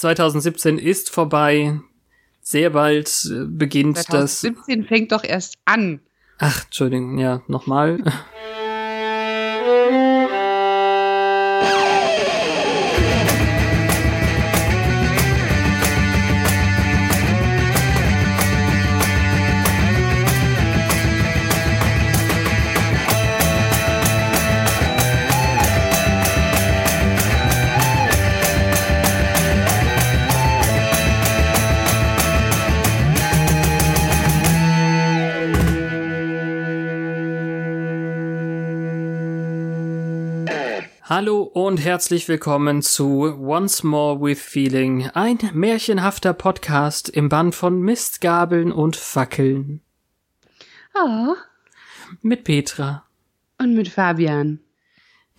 2017 ist vorbei. Sehr bald äh, beginnt 2017 das. 2017 fängt doch erst an. Ach, Entschuldigung, ja, nochmal. Hallo und herzlich willkommen zu Once More with Feeling, ein märchenhafter Podcast im Band von Mistgabeln und Fackeln. Oh. Mit Petra. Und mit Fabian.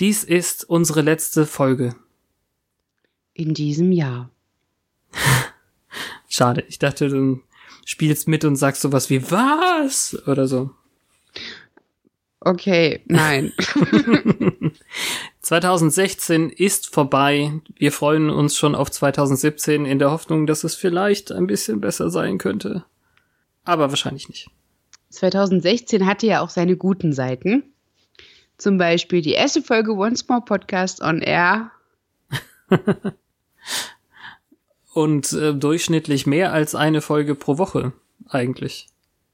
Dies ist unsere letzte Folge. In diesem Jahr. Schade, ich dachte, du spielst mit und sagst sowas wie was oder so. Okay, nein. 2016 ist vorbei. Wir freuen uns schon auf 2017 in der Hoffnung, dass es vielleicht ein bisschen besser sein könnte. Aber wahrscheinlich nicht. 2016 hatte ja auch seine guten Seiten. Zum Beispiel die erste Folge Once More Podcast on Air. Und äh, durchschnittlich mehr als eine Folge pro Woche, eigentlich.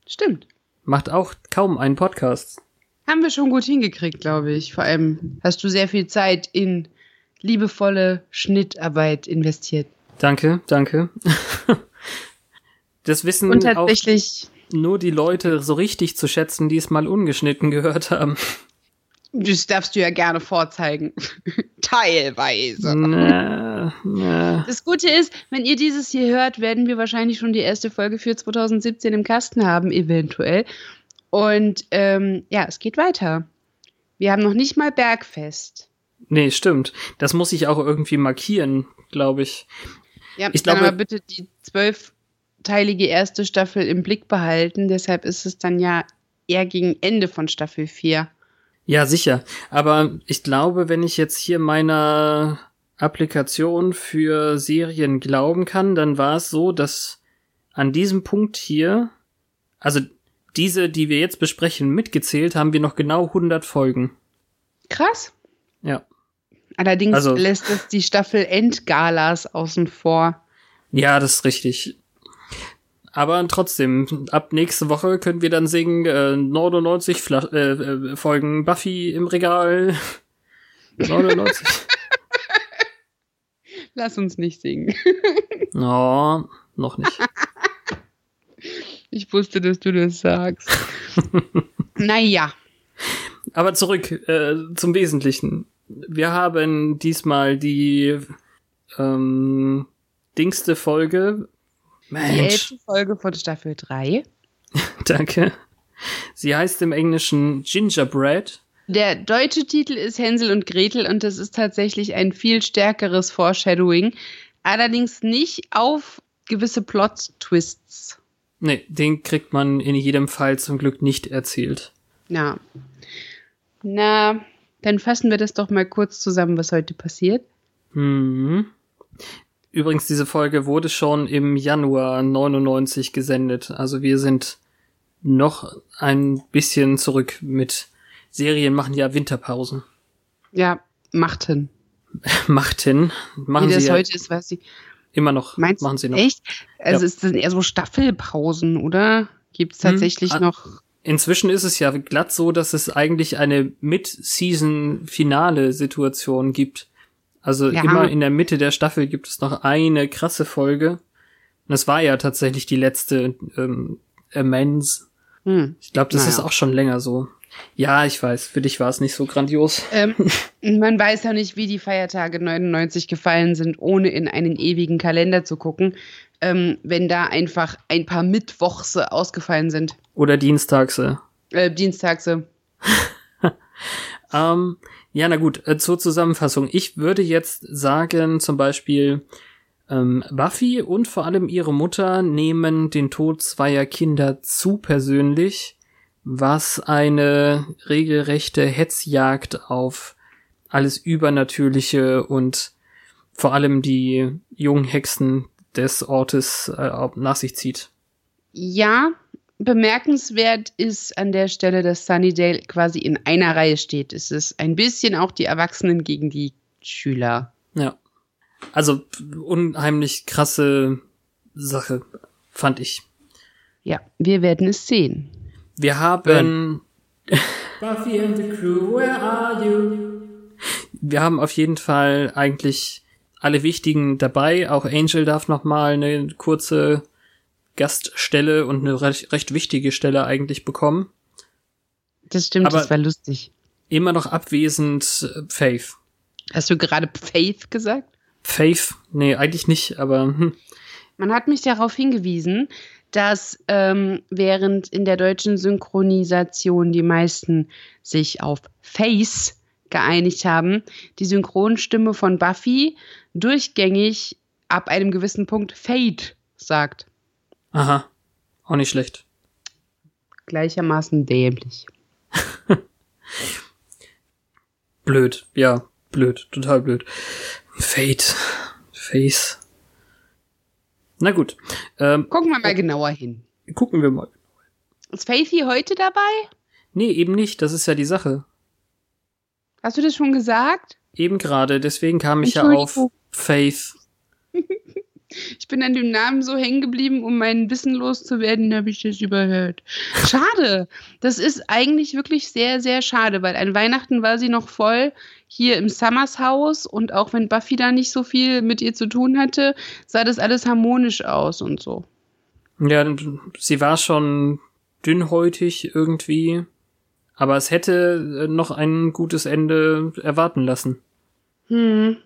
Stimmt. Macht auch kaum einen Podcast. Haben wir schon gut hingekriegt, glaube ich. Vor allem hast du sehr viel Zeit in liebevolle Schnittarbeit investiert. Danke, danke. Das wissen Und tatsächlich auch nur die Leute so richtig zu schätzen, die es mal ungeschnitten gehört haben. Das darfst du ja gerne vorzeigen. Teilweise. Na, na. Das Gute ist, wenn ihr dieses hier hört, werden wir wahrscheinlich schon die erste Folge für 2017 im Kasten haben, eventuell. Und ähm, ja, es geht weiter. Wir haben noch nicht mal Bergfest. Nee, stimmt. Das muss ich auch irgendwie markieren, glaube ich. Ja, ich glaube, aber bitte die zwölfteilige erste Staffel im Blick behalten. Deshalb ist es dann ja eher gegen Ende von Staffel 4. Ja, sicher. Aber ich glaube, wenn ich jetzt hier meiner Applikation für Serien glauben kann, dann war es so, dass an diesem Punkt hier, also diese, die wir jetzt besprechen, mitgezählt, haben wir noch genau 100 Folgen. Krass. Ja. Allerdings Also- lässt es die Staffel Endgalas außen vor. Ja, das ist richtig. Aber trotzdem, ab nächste Woche können wir dann singen äh, 99 Fla äh, äh, Folgen Buffy im Regal. 99. Lass uns nicht singen. oh, noch nicht. Ich wusste, dass du das sagst. naja. Aber zurück äh, zum Wesentlichen. Wir haben diesmal die ähm, dingste Folge. Die Mensch, elfte Folge von Staffel 3. danke. Sie heißt im Englischen Gingerbread. Der deutsche Titel ist Hänsel und Gretel und das ist tatsächlich ein viel stärkeres Foreshadowing. Allerdings nicht auf gewisse Plot-Twists. Nee, den kriegt man in jedem Fall zum Glück nicht erzählt. Na. Na, dann fassen wir das doch mal kurz zusammen, was heute passiert. Hm. Übrigens, diese Folge wurde schon im Januar 99 gesendet. Also wir sind noch ein bisschen zurück mit Serien machen ja Winterpausen. Ja, machten. Machten. Machen Wie das ja heute ist, weiß ich. Immer noch. Meinst machen sie noch. echt? Also Ja. ist das eher so Staffelpausen, oder? Gibt es Hm, tatsächlich ah, noch. Inzwischen ist es ja glatt so, dass es eigentlich eine Mid-Season-Finale-Situation gibt. Also Ja. immer in der Mitte der Staffel gibt es noch eine krasse Folge. Und das war ja tatsächlich die letzte ähm, Amends. Hm. Ich glaube, das Naja. ist auch schon länger so. Ja, ich weiß, für dich war es nicht so grandios. Ähm, man weiß ja nicht, wie die Feiertage 99 gefallen sind, ohne in einen ewigen Kalender zu gucken, ähm, wenn da einfach ein paar Mittwochse ausgefallen sind. Oder Dienstagse. Äh, Dienstagse. Ähm, ja, na gut, äh, zur Zusammenfassung. Ich würde jetzt sagen, zum Beispiel, ähm, Buffy und vor allem ihre Mutter nehmen den Tod zweier Kinder zu persönlich, was eine regelrechte Hetzjagd auf alles Übernatürliche und vor allem die jungen Hexen des Ortes äh, nach sich zieht. Ja, bemerkenswert ist an der Stelle, dass Sunnydale quasi in einer Reihe steht. Es ist ein bisschen auch die Erwachsenen gegen die Schüler. Ja. Also unheimlich krasse Sache, fand ich. Ja, wir werden es sehen. Wir haben. Buffy and the crew, where are you? Wir haben auf jeden Fall eigentlich alle wichtigen dabei. Auch Angel darf noch mal eine kurze Gaststelle und eine recht, recht wichtige Stelle eigentlich bekommen. Das stimmt, Aber das war lustig. Immer noch abwesend äh, Faith. Hast du gerade Faith gesagt? Faith? Nee, eigentlich nicht, aber. Hm. Man hat mich darauf hingewiesen, dass ähm, während in der deutschen Synchronisation die meisten sich auf Face geeinigt haben, die Synchronstimme von Buffy durchgängig ab einem gewissen Punkt Fade sagt. Aha, auch nicht schlecht. Gleichermaßen dämlich. blöd, ja, blöd, total blöd. Fate, Face. Na gut. Ähm, gucken wir mal genauer hin. Gucken wir mal. Ist Faithy heute dabei? Nee, eben nicht. Das ist ja die Sache. Hast du das schon gesagt? Eben gerade. Deswegen kam ich ja auf Faith. Ich bin an dem Namen so hängen geblieben, um mein Wissen loszuwerden, habe ich das überhört. Schade. Das ist eigentlich wirklich sehr, sehr schade, weil an Weihnachten war sie noch voll hier im Summers Haus und auch wenn Buffy da nicht so viel mit ihr zu tun hatte, sah das alles harmonisch aus und so. Ja, sie war schon dünnhäutig irgendwie, aber es hätte noch ein gutes Ende erwarten lassen. Hm.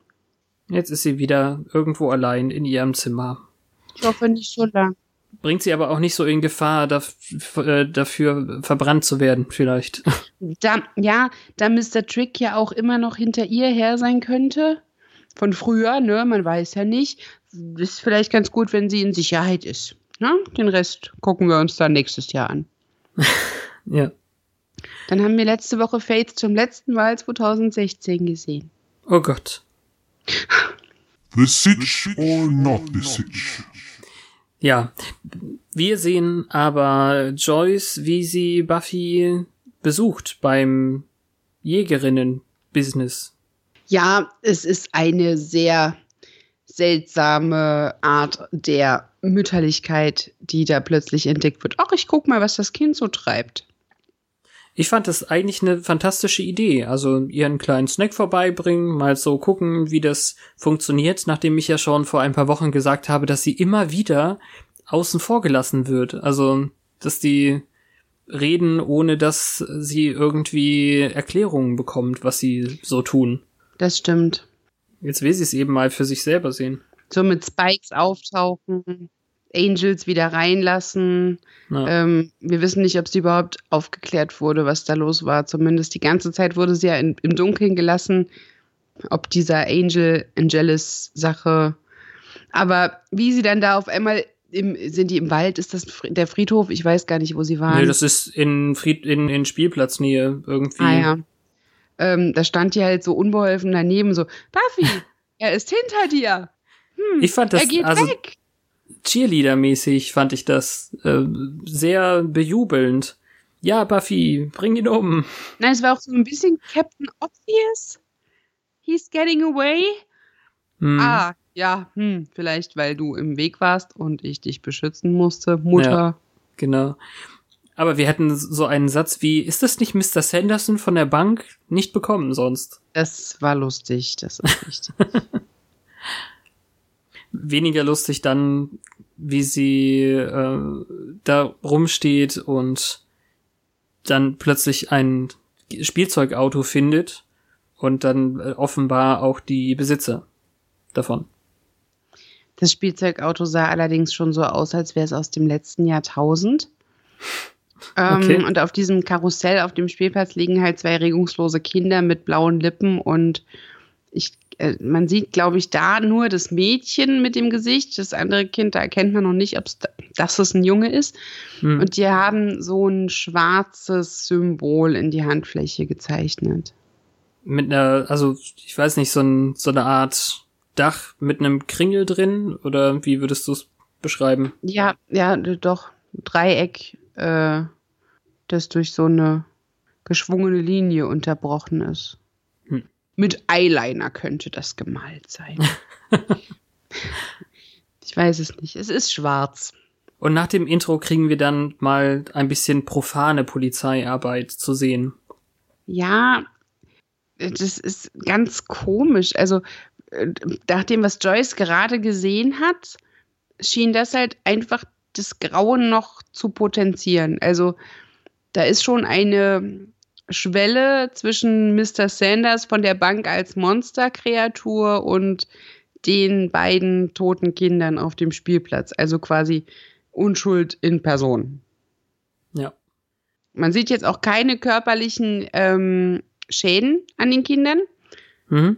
Jetzt ist sie wieder irgendwo allein in ihrem Zimmer. Ich hoffe nicht so lang. Bringt sie aber auch nicht so in Gefahr, dafür, äh, dafür verbrannt zu werden, vielleicht. Da, ja, da Mr. Trick ja auch immer noch hinter ihr her sein könnte. Von früher, ne? Man weiß ja nicht. Ist vielleicht ganz gut, wenn sie in Sicherheit ist. Ne? Den Rest gucken wir uns dann nächstes Jahr an. ja. Dann haben wir letzte Woche Faith zum letzten Mal 2016 gesehen. Oh Gott. The Sitch or not the Sitch? Ja, wir sehen aber Joyce, wie sie Buffy besucht beim Jägerinnen-Business. Ja, es ist eine sehr seltsame Art der Mütterlichkeit, die da plötzlich entdeckt wird. Ach, ich guck mal, was das Kind so treibt. Ich fand das eigentlich eine fantastische Idee. Also ihren kleinen Snack vorbeibringen, mal so gucken, wie das funktioniert, nachdem ich ja schon vor ein paar Wochen gesagt habe, dass sie immer wieder außen vor gelassen wird. Also, dass die reden, ohne dass sie irgendwie Erklärungen bekommt, was sie so tun. Das stimmt. Jetzt will sie es eben mal für sich selber sehen. So mit Spikes auftauchen. Angels wieder reinlassen. Ja. Ähm, wir wissen nicht, ob sie überhaupt aufgeklärt wurde, was da los war. Zumindest die ganze Zeit wurde sie ja in, im Dunkeln gelassen, ob dieser Angel Angelis Sache. Aber wie sie dann da auf einmal im, sind die im Wald? Ist das der Friedhof? Ich weiß gar nicht, wo sie waren. Nee, das ist in, Fried, in, in Spielplatznähe irgendwie. Ah ja. Ähm, da stand die halt so unbeholfen daneben, so, Buffy, er ist hinter dir. Hm, ich fand das, er geht also, weg. Cheerleader-mäßig fand ich das äh, sehr bejubelnd. Ja, Buffy, bring ihn um. Nein, es war auch so ein bisschen Captain Obvious. He's getting away. Hm. Ah, ja, hm, vielleicht weil du im Weg warst und ich dich beschützen musste, Mutter. Ja, genau. Aber wir hätten so einen Satz wie, ist das nicht Mr. Sanderson von der Bank? Nicht bekommen sonst. Das war lustig, das ist richtig. weniger lustig dann, wie sie äh, da rumsteht und dann plötzlich ein Spielzeugauto findet und dann äh, offenbar auch die Besitzer davon. Das Spielzeugauto sah allerdings schon so aus, als wäre es aus dem letzten Jahrtausend. Ähm, okay. Und auf diesem Karussell auf dem Spielplatz liegen halt zwei regungslose Kinder mit blauen Lippen und ich man sieht, glaube ich, da nur das Mädchen mit dem Gesicht. Das andere Kind, da erkennt man noch nicht, ob das es ein Junge ist. Hm. Und die haben so ein schwarzes Symbol in die Handfläche gezeichnet. Mit einer, also ich weiß nicht, so, ein, so eine Art Dach mit einem Kringel drin oder wie würdest du es beschreiben? Ja, ja, doch. Dreieck, äh, das durch so eine geschwungene Linie unterbrochen ist. Mit Eyeliner könnte das gemalt sein. ich weiß es nicht. Es ist schwarz. Und nach dem Intro kriegen wir dann mal ein bisschen profane Polizeiarbeit zu sehen. Ja, das ist ganz komisch. Also, äh, nach dem, was Joyce gerade gesehen hat, schien das halt einfach das Grauen noch zu potenzieren. Also, da ist schon eine Schwelle zwischen Mr. Sanders von der Bank als Monsterkreatur und den beiden toten Kindern auf dem Spielplatz. Also quasi Unschuld in Person. Ja. Man sieht jetzt auch keine körperlichen ähm, Schäden an den Kindern. Mhm.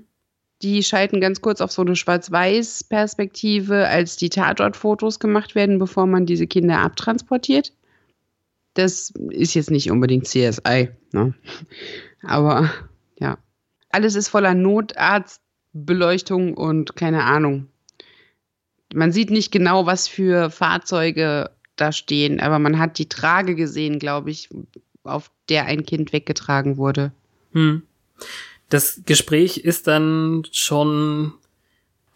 Die schalten ganz kurz auf so eine Schwarz-Weiß-Perspektive, als die Tatortfotos gemacht werden, bevor man diese Kinder abtransportiert. Das ist jetzt nicht unbedingt CSI, ne? Aber ja. Alles ist voller Notarztbeleuchtung und keine Ahnung. Man sieht nicht genau, was für Fahrzeuge da stehen, aber man hat die Trage gesehen, glaube ich, auf der ein Kind weggetragen wurde. Hm. Das Gespräch ist dann schon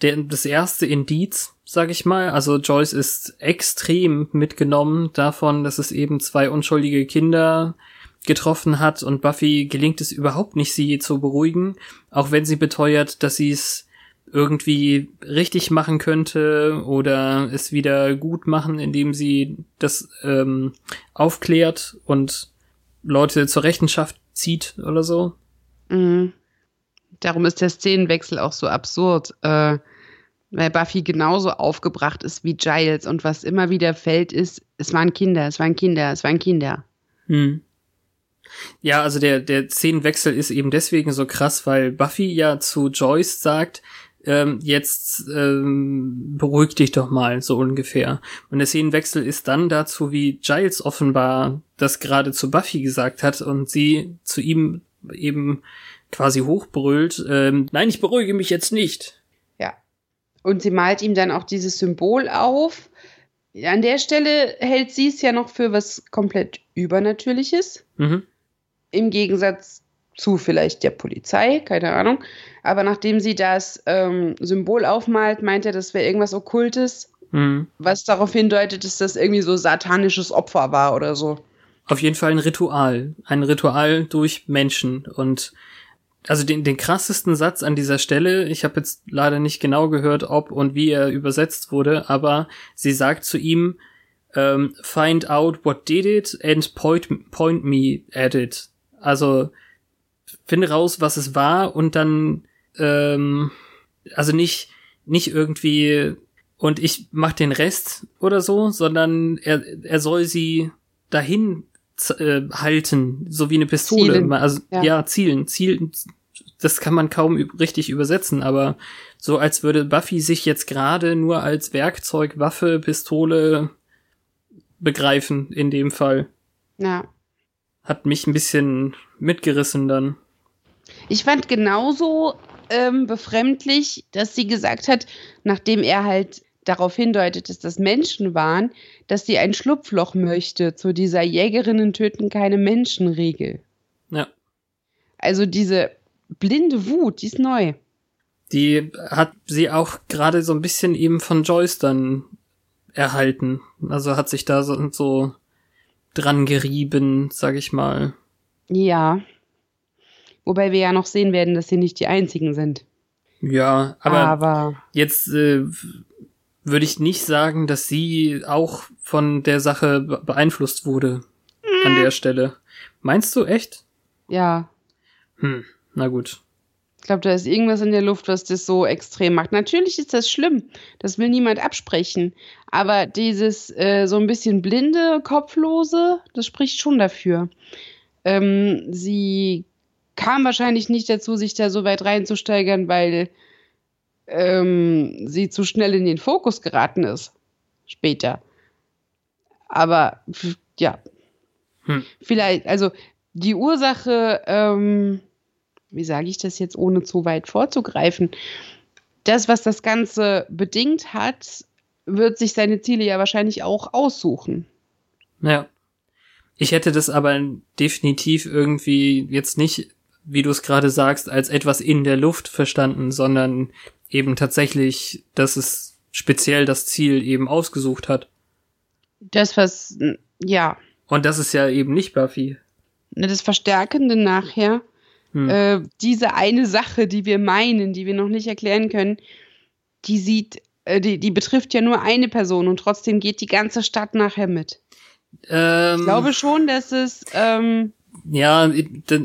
der, das erste Indiz, sag ich mal. Also Joyce ist extrem mitgenommen davon, dass es eben zwei unschuldige Kinder getroffen hat und Buffy gelingt es überhaupt nicht, sie zu beruhigen, auch wenn sie beteuert, dass sie es irgendwie richtig machen könnte oder es wieder gut machen, indem sie das ähm, aufklärt und Leute zur Rechenschaft zieht oder so. Mhm. Darum ist der Szenenwechsel auch so absurd, äh, weil Buffy genauso aufgebracht ist wie Giles und was immer wieder fällt ist, es waren Kinder, es waren Kinder, es waren Kinder. Hm. Ja, also der, der Szenenwechsel ist eben deswegen so krass, weil Buffy ja zu Joyce sagt, ähm, jetzt ähm, beruhig dich doch mal, so ungefähr. Und der Szenenwechsel ist dann dazu, wie Giles offenbar das gerade zu Buffy gesagt hat und sie zu ihm eben quasi hochbrüllt, ähm, nein, ich beruhige mich jetzt nicht. Und sie malt ihm dann auch dieses Symbol auf. An der Stelle hält sie es ja noch für was komplett Übernatürliches. Mhm. Im Gegensatz zu vielleicht der Polizei, keine Ahnung. Aber nachdem sie das ähm, Symbol aufmalt, meint er, das wäre irgendwas Okkultes, mhm. was darauf hindeutet, dass das irgendwie so satanisches Opfer war oder so. Auf jeden Fall ein Ritual. Ein Ritual durch Menschen. Und also den, den krassesten Satz an dieser Stelle, ich habe jetzt leider nicht genau gehört, ob und wie er übersetzt wurde, aber sie sagt zu ihm, ähm, find out what did it and point, point me at it. Also finde raus, was es war und dann ähm, also nicht nicht irgendwie und ich mach den Rest oder so, sondern er er soll sie dahin äh, halten, so wie eine Pistole. Zielen. Also ja. ja, zielen, zielen. Das kann man kaum richtig übersetzen, aber so als würde Buffy sich jetzt gerade nur als Werkzeug, Waffe, Pistole begreifen in dem Fall. Ja. Hat mich ein bisschen mitgerissen dann. Ich fand genauso ähm, befremdlich, dass sie gesagt hat, nachdem er halt darauf hindeutet, dass das Menschen waren, dass sie ein Schlupfloch möchte zu dieser Jägerinnen töten keine Menschenregel. Ja. Also diese blinde Wut, die ist neu. Die hat sie auch gerade so ein bisschen eben von Joyce dann erhalten. Also hat sich da so, so dran gerieben, sag ich mal. Ja. Wobei wir ja noch sehen werden, dass sie nicht die einzigen sind. Ja, aber, aber jetzt äh, würde ich nicht sagen, dass sie auch von der Sache beeinflusst wurde an der Stelle. Meinst du echt? Ja. Hm, na gut. Ich glaube, da ist irgendwas in der Luft, was das so extrem macht. Natürlich ist das schlimm. Das will niemand absprechen. Aber dieses äh, so ein bisschen blinde, kopflose, das spricht schon dafür. Ähm, sie kam wahrscheinlich nicht dazu, sich da so weit reinzusteigern, weil ähm, sie zu schnell in den Fokus geraten ist. Später. Aber ja. Hm. Vielleicht, also die Ursache, ähm, wie sage ich das jetzt, ohne zu weit vorzugreifen, das, was das Ganze bedingt hat, wird sich seine Ziele ja wahrscheinlich auch aussuchen. Ja. Ich hätte das aber definitiv irgendwie jetzt nicht, wie du es gerade sagst, als etwas in der Luft verstanden, sondern eben tatsächlich, dass es speziell das Ziel eben ausgesucht hat. Das, was, ja. Und das ist ja eben nicht Buffy. Ne, das Verstärkende nachher, hm. äh, diese eine Sache, die wir meinen, die wir noch nicht erklären können, die sieht, äh, die, die betrifft ja nur eine Person und trotzdem geht die ganze Stadt nachher mit. Ähm, ich glaube schon, dass es. Ähm, ja,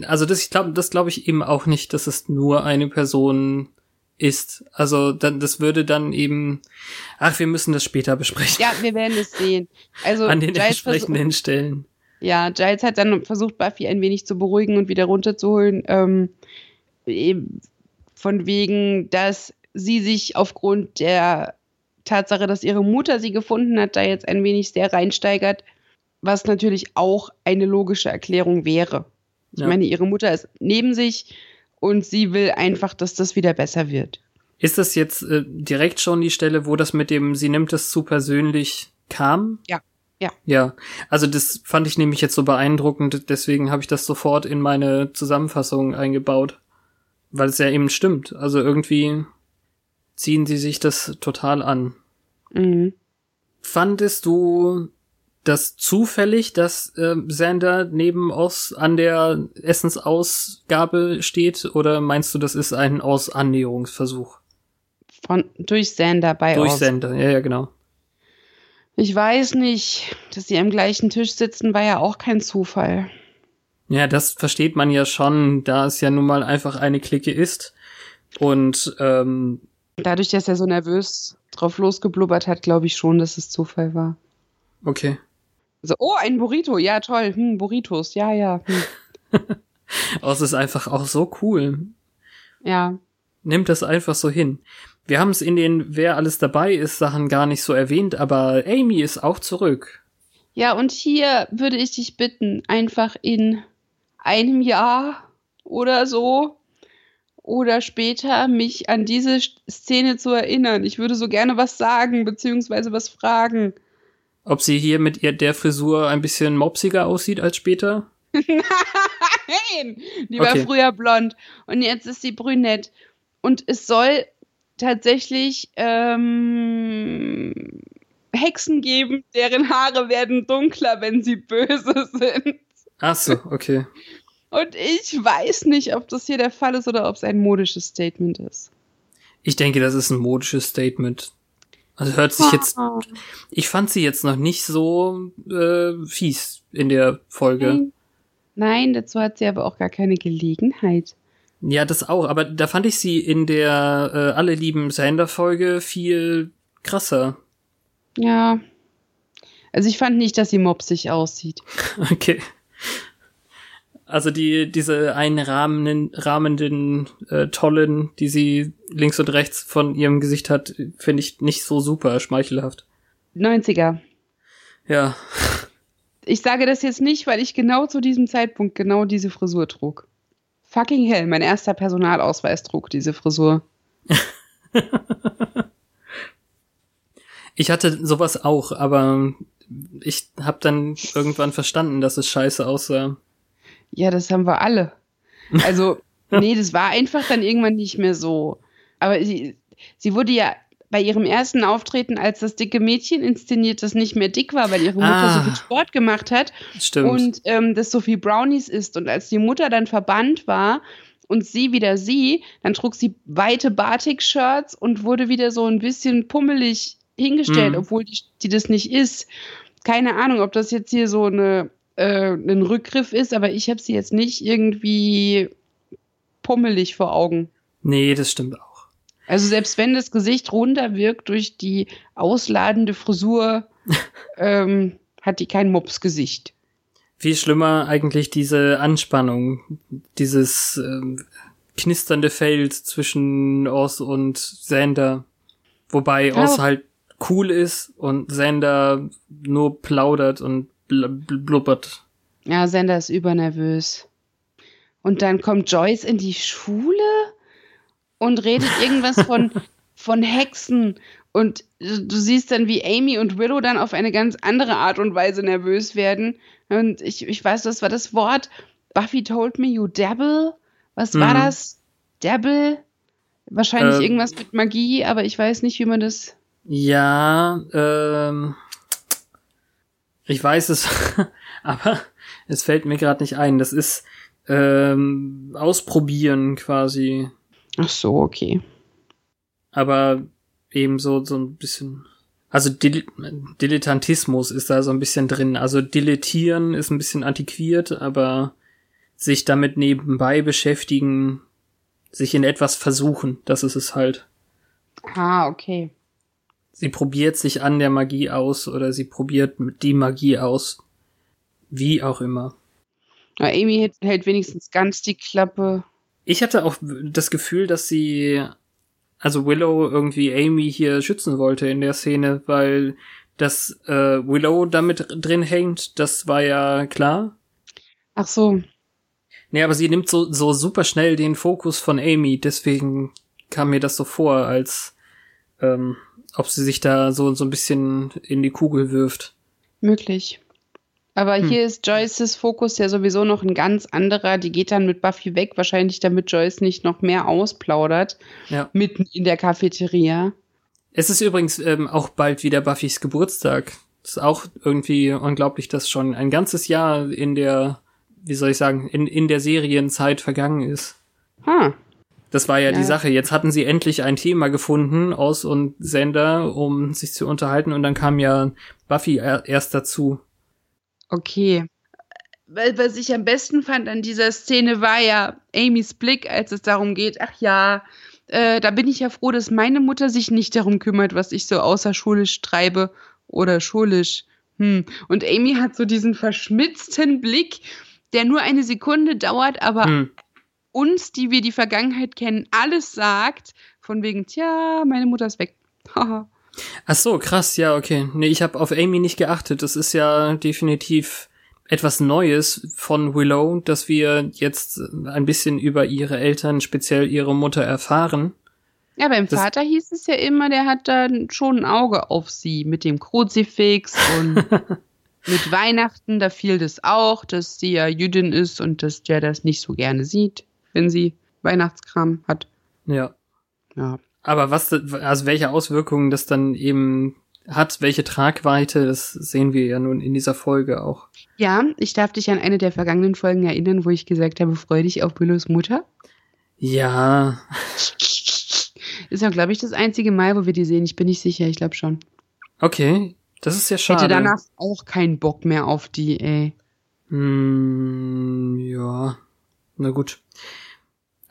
also das, ich glaube, das glaube ich eben auch nicht, dass es nur eine Person ist. Also dann, das würde dann eben. Ach, wir müssen das später besprechen. Ja, wir werden es sehen. Also an den Giles entsprechenden Stellen. Ja, Giles hat dann versucht, Buffy ein wenig zu beruhigen und wieder runterzuholen. Ähm, von wegen, dass sie sich aufgrund der Tatsache, dass ihre Mutter sie gefunden hat, da jetzt ein wenig sehr reinsteigert was natürlich auch eine logische Erklärung wäre. Ich ja. meine, ihre Mutter ist neben sich und sie will einfach, dass das wieder besser wird. Ist das jetzt äh, direkt schon die Stelle, wo das mit dem, sie nimmt es zu persönlich kam? Ja. Ja. Ja. Also das fand ich nämlich jetzt so beeindruckend, deswegen habe ich das sofort in meine Zusammenfassung eingebaut. Weil es ja eben stimmt. Also irgendwie ziehen sie sich das total an. Mhm. Fandest du das zufällig, dass äh, Sander neben Oz an der Essensausgabe steht? Oder meinst du, das ist ein Ausannäherungsversuch? Von, durch Sander bei Durch Oz. Sander, ja, ja, genau. Ich weiß nicht, dass sie am gleichen Tisch sitzen, war ja auch kein Zufall. Ja, das versteht man ja schon, da es ja nun mal einfach eine Clique ist. Und ähm, dadurch, dass er so nervös drauf losgeblubbert hat, glaube ich schon, dass es Zufall war. Okay. So, oh, ein Burrito, ja toll, hm, Burritos, ja, ja. Hm. oh, es ist einfach auch so cool. Ja. Nimmt das einfach so hin. Wir haben es in den Wer alles dabei ist Sachen gar nicht so erwähnt, aber Amy ist auch zurück. Ja, und hier würde ich dich bitten, einfach in einem Jahr oder so oder später mich an diese Szene zu erinnern. Ich würde so gerne was sagen, beziehungsweise was fragen. Ob sie hier mit ihr der Frisur ein bisschen mopsiger aussieht als später? Nein, die war okay. früher blond und jetzt ist sie brünett. Und es soll tatsächlich ähm, Hexen geben, deren Haare werden dunkler, wenn sie böse sind. Ach so, okay. Und ich weiß nicht, ob das hier der Fall ist oder ob es ein modisches Statement ist. Ich denke, das ist ein modisches Statement. Also hört sich jetzt. Ich fand sie jetzt noch nicht so äh, fies in der Folge. Nein. Nein, dazu hat sie aber auch gar keine Gelegenheit. Ja, das auch, aber da fand ich sie in der äh, Alle lieben Sander-Folge viel krasser. Ja. Also ich fand nicht, dass sie mopsig aussieht. Okay. Also die, diese einrahmenden, rahmenden, äh, tollen, die sie links und rechts von ihrem Gesicht hat, finde ich nicht so super schmeichelhaft. 90er. Ja. Ich sage das jetzt nicht, weil ich genau zu diesem Zeitpunkt genau diese Frisur trug. Fucking hell, mein erster Personalausweis trug diese Frisur. ich hatte sowas auch, aber ich habe dann irgendwann verstanden, dass es scheiße aussah. Ja, das haben wir alle. Also, nee, das war einfach dann irgendwann nicht mehr so. Aber sie, sie wurde ja bei ihrem ersten Auftreten als das dicke Mädchen inszeniert, das nicht mehr dick war, weil ihre Mutter ah, so viel Sport gemacht hat stimmt. und ähm, das so viel Brownies isst. Und als die Mutter dann verbannt war und sie wieder sie, dann trug sie weite Batik-Shirts und wurde wieder so ein bisschen pummelig hingestellt, mhm. obwohl die, die das nicht ist. Keine Ahnung, ob das jetzt hier so eine äh, ein Rückgriff ist, aber ich habe sie jetzt nicht irgendwie pummelig vor Augen. Nee, das stimmt auch. Also selbst wenn das Gesicht runter wirkt durch die ausladende Frisur, ähm, hat die kein Mopsgesicht. Viel schlimmer eigentlich diese Anspannung, dieses ähm, knisternde Feld zwischen Oz und Sander. Wobei Oz halt cool ist und Sander nur plaudert und blubbert. Ja, Sender ist übernervös. Und dann kommt Joyce in die Schule und redet irgendwas von, von Hexen. Und du siehst dann, wie Amy und Willow dann auf eine ganz andere Art und Weise nervös werden. Und ich, ich weiß, das war das Wort. Buffy told me you dabble. Was war Mhm. das? Dabble? Wahrscheinlich Ähm. irgendwas mit Magie, aber ich weiß nicht, wie man das. Ja, ähm, ich weiß es, aber es fällt mir gerade nicht ein. Das ist ähm, ausprobieren quasi, Ach so, okay. aber eben so so ein bisschen. Also Dil Dilettantismus ist da so ein bisschen drin. Also dilettieren ist ein bisschen antiquiert, aber sich damit nebenbei beschäftigen, sich in etwas versuchen, das ist es halt. Ah, okay. Sie probiert sich an der Magie aus oder sie probiert die Magie aus. Wie auch immer. Na, Amy hält, hält wenigstens ganz die Klappe. Ich hatte auch das Gefühl, dass sie, also Willow irgendwie Amy hier schützen wollte in der Szene, weil dass äh, Willow damit drin hängt, das war ja klar. Ach so. Nee, aber sie nimmt so, so super schnell den Fokus von Amy, deswegen kam mir das so vor, als ähm, ob sie sich da so, so ein bisschen in die Kugel wirft. Möglich. Aber Hm. hier ist Joyces Fokus ja sowieso noch ein ganz anderer. Die geht dann mit Buffy weg, wahrscheinlich damit Joyce nicht noch mehr ausplaudert. Ja. Mitten in der Cafeteria. Es ist übrigens ähm, auch bald wieder Buffys Geburtstag. ist auch irgendwie unglaublich, dass schon ein ganzes Jahr in der, wie soll ich sagen, in, in der Serienzeit vergangen ist. Ha. Das war ja, Ja. die Sache. Jetzt hatten sie endlich ein Thema gefunden, Aus und Sender, um sich zu unterhalten. Und dann kam ja Buffy er erst dazu. Okay. Weil, was ich am besten fand an dieser Szene war ja Amys Blick, als es darum geht, ach ja, äh, da bin ich ja froh, dass meine Mutter sich nicht darum kümmert, was ich so außerschulisch treibe oder schulisch. Hm. Und Amy hat so diesen verschmitzten Blick, der nur eine Sekunde dauert, aber Hm. Uns, die wir die Vergangenheit kennen, alles sagt, von wegen, tja, meine Mutter ist weg. Haha. Ach so, krass, ja, okay. Nee, ich habe auf Amy nicht geachtet. Das ist ja definitiv etwas Neues von Willow, dass wir jetzt ein bisschen über ihre Eltern, speziell ihre Mutter, erfahren. Ja, beim Das- Vater hieß es ja immer, der hat dann schon ein Auge auf sie mit dem Kruzifix und mit Weihnachten, da fiel das auch, dass sie ja Jüdin ist und dass der das nicht so gerne sieht, wenn sie Weihnachtskram hat. Ja. Ja. Aber was, also welche Auswirkungen das dann eben hat, welche Tragweite, das sehen wir ja nun in dieser Folge auch. Ja, ich darf dich an eine der vergangenen Folgen erinnern, wo ich gesagt habe, freu dich auf Willows Mutter. Ja, Ist ja, glaube ich, das einzige Mal, wo wir die sehen. Ich bin nicht sicher, ich glaube schon. okay. Das ist ja schade. hätte danach auch keinen Bock mehr auf die, ey. Hm, ja. Na gut.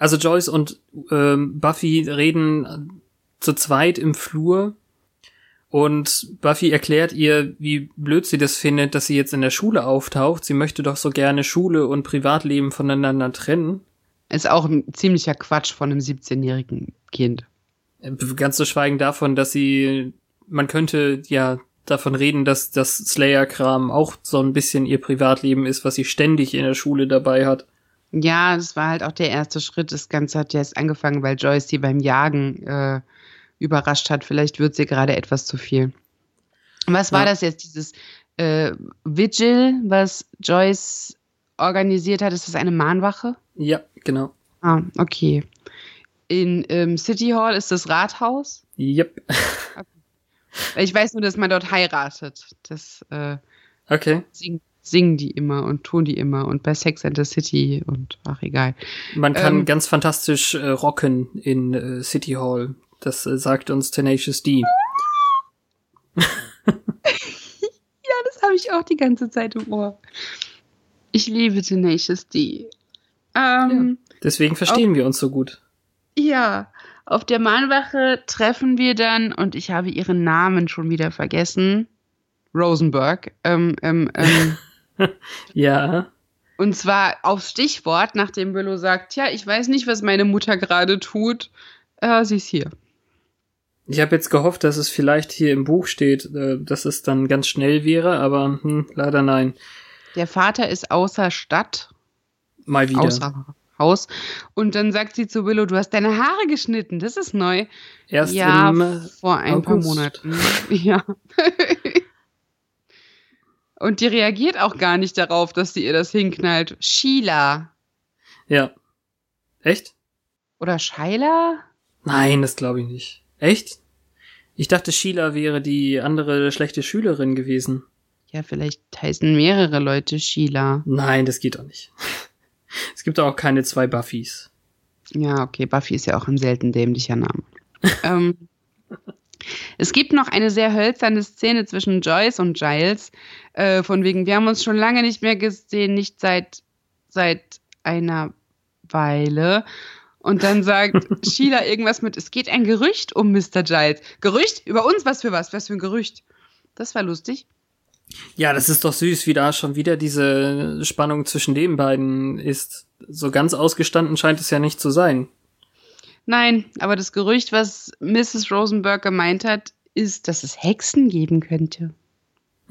Also Joyce und ähm, Buffy reden zu zweit im Flur und Buffy erklärt ihr, wie blöd sie das findet, dass sie jetzt in der Schule auftaucht. Sie möchte doch so gerne Schule und Privatleben voneinander trennen. Ist auch ein ziemlicher Quatsch von einem 17-jährigen Kind. Ganz zu schweigen davon, dass sie, man könnte ja davon reden, dass das Slayer-Kram auch so ein bisschen ihr Privatleben ist, was sie ständig in der Schule dabei hat. Ja, das war halt auch der erste Schritt. Das Ganze hat ja erst angefangen, weil Joyce sie beim Jagen äh, überrascht hat. Vielleicht wird sie gerade etwas zu viel. Was war Ja. das jetzt, dieses äh, Vigil, was Joyce organisiert hat? Ist das eine Mahnwache? Ja, genau. Ah, okay. In ähm, City Hall ist das Rathaus. Yep. Ich weiß nur, dass man dort heiratet. Das äh, Okay. sing, singen die immer und tun die immer. Und bei Sex and the City und ach egal. Man kann Ähm, ganz fantastisch äh, rocken in äh, City Hall. Das äh, sagt uns Tenacious D. Ja, das habe ich auch die ganze Zeit im Ohr. Ich liebe Tenacious D. Ähm, Deswegen verstehen wir uns so gut. ja. auf der Mahnwache treffen wir dann, und ich habe ihren Namen schon wieder vergessen, Rosenberg. Ähm, ähm, ähm, Ja. und zwar aufs Stichwort, nachdem Willow sagt, ja, ich weiß nicht, was meine Mutter gerade tut. Äh, sie ist hier. Ich habe jetzt gehofft, dass es vielleicht hier im Buch steht, äh, dass es dann ganz schnell wäre, aber hm, leider nein. Der Vater ist außer Stadt, Mal wieder. außer Haus. Und dann sagt sie zu Willow, du hast deine Haare geschnitten, das ist neu. Erst ja, vor ein paar August. Monaten. Ja. Und die reagiert auch gar nicht darauf, dass sie ihr das hinknallt. Sheila. Ja. Echt? Oder Shaila? Nein, das glaube ich nicht. Echt? Ich dachte, Sheila wäre die andere schlechte Schülerin gewesen. Ja, vielleicht heißen mehrere Leute Sheila. Nein, das geht doch nicht. Es gibt auch keine zwei Buffys. Ja, okay, Buffy ist ja auch ein selten dämlicher Name. ähm, es gibt noch eine sehr hölzerne Szene zwischen Joyce und Giles. Äh, von wegen, wir haben uns schon lange nicht mehr gesehen, nicht seit, seit einer Weile. Und dann sagt Sheila irgendwas mit, es geht ein Gerücht um Mr. Giles. Gerücht? Über uns? Was für was? Was für ein Gerücht? Das war lustig. Ja, das ist doch süß, wie da schon wieder diese Spannung zwischen den beiden ist. So ganz ausgestanden scheint es ja nicht zu sein. Nein, aber das Gerücht, was Mrs. Rosenberg gemeint hat, ist, dass es Hexen geben könnte.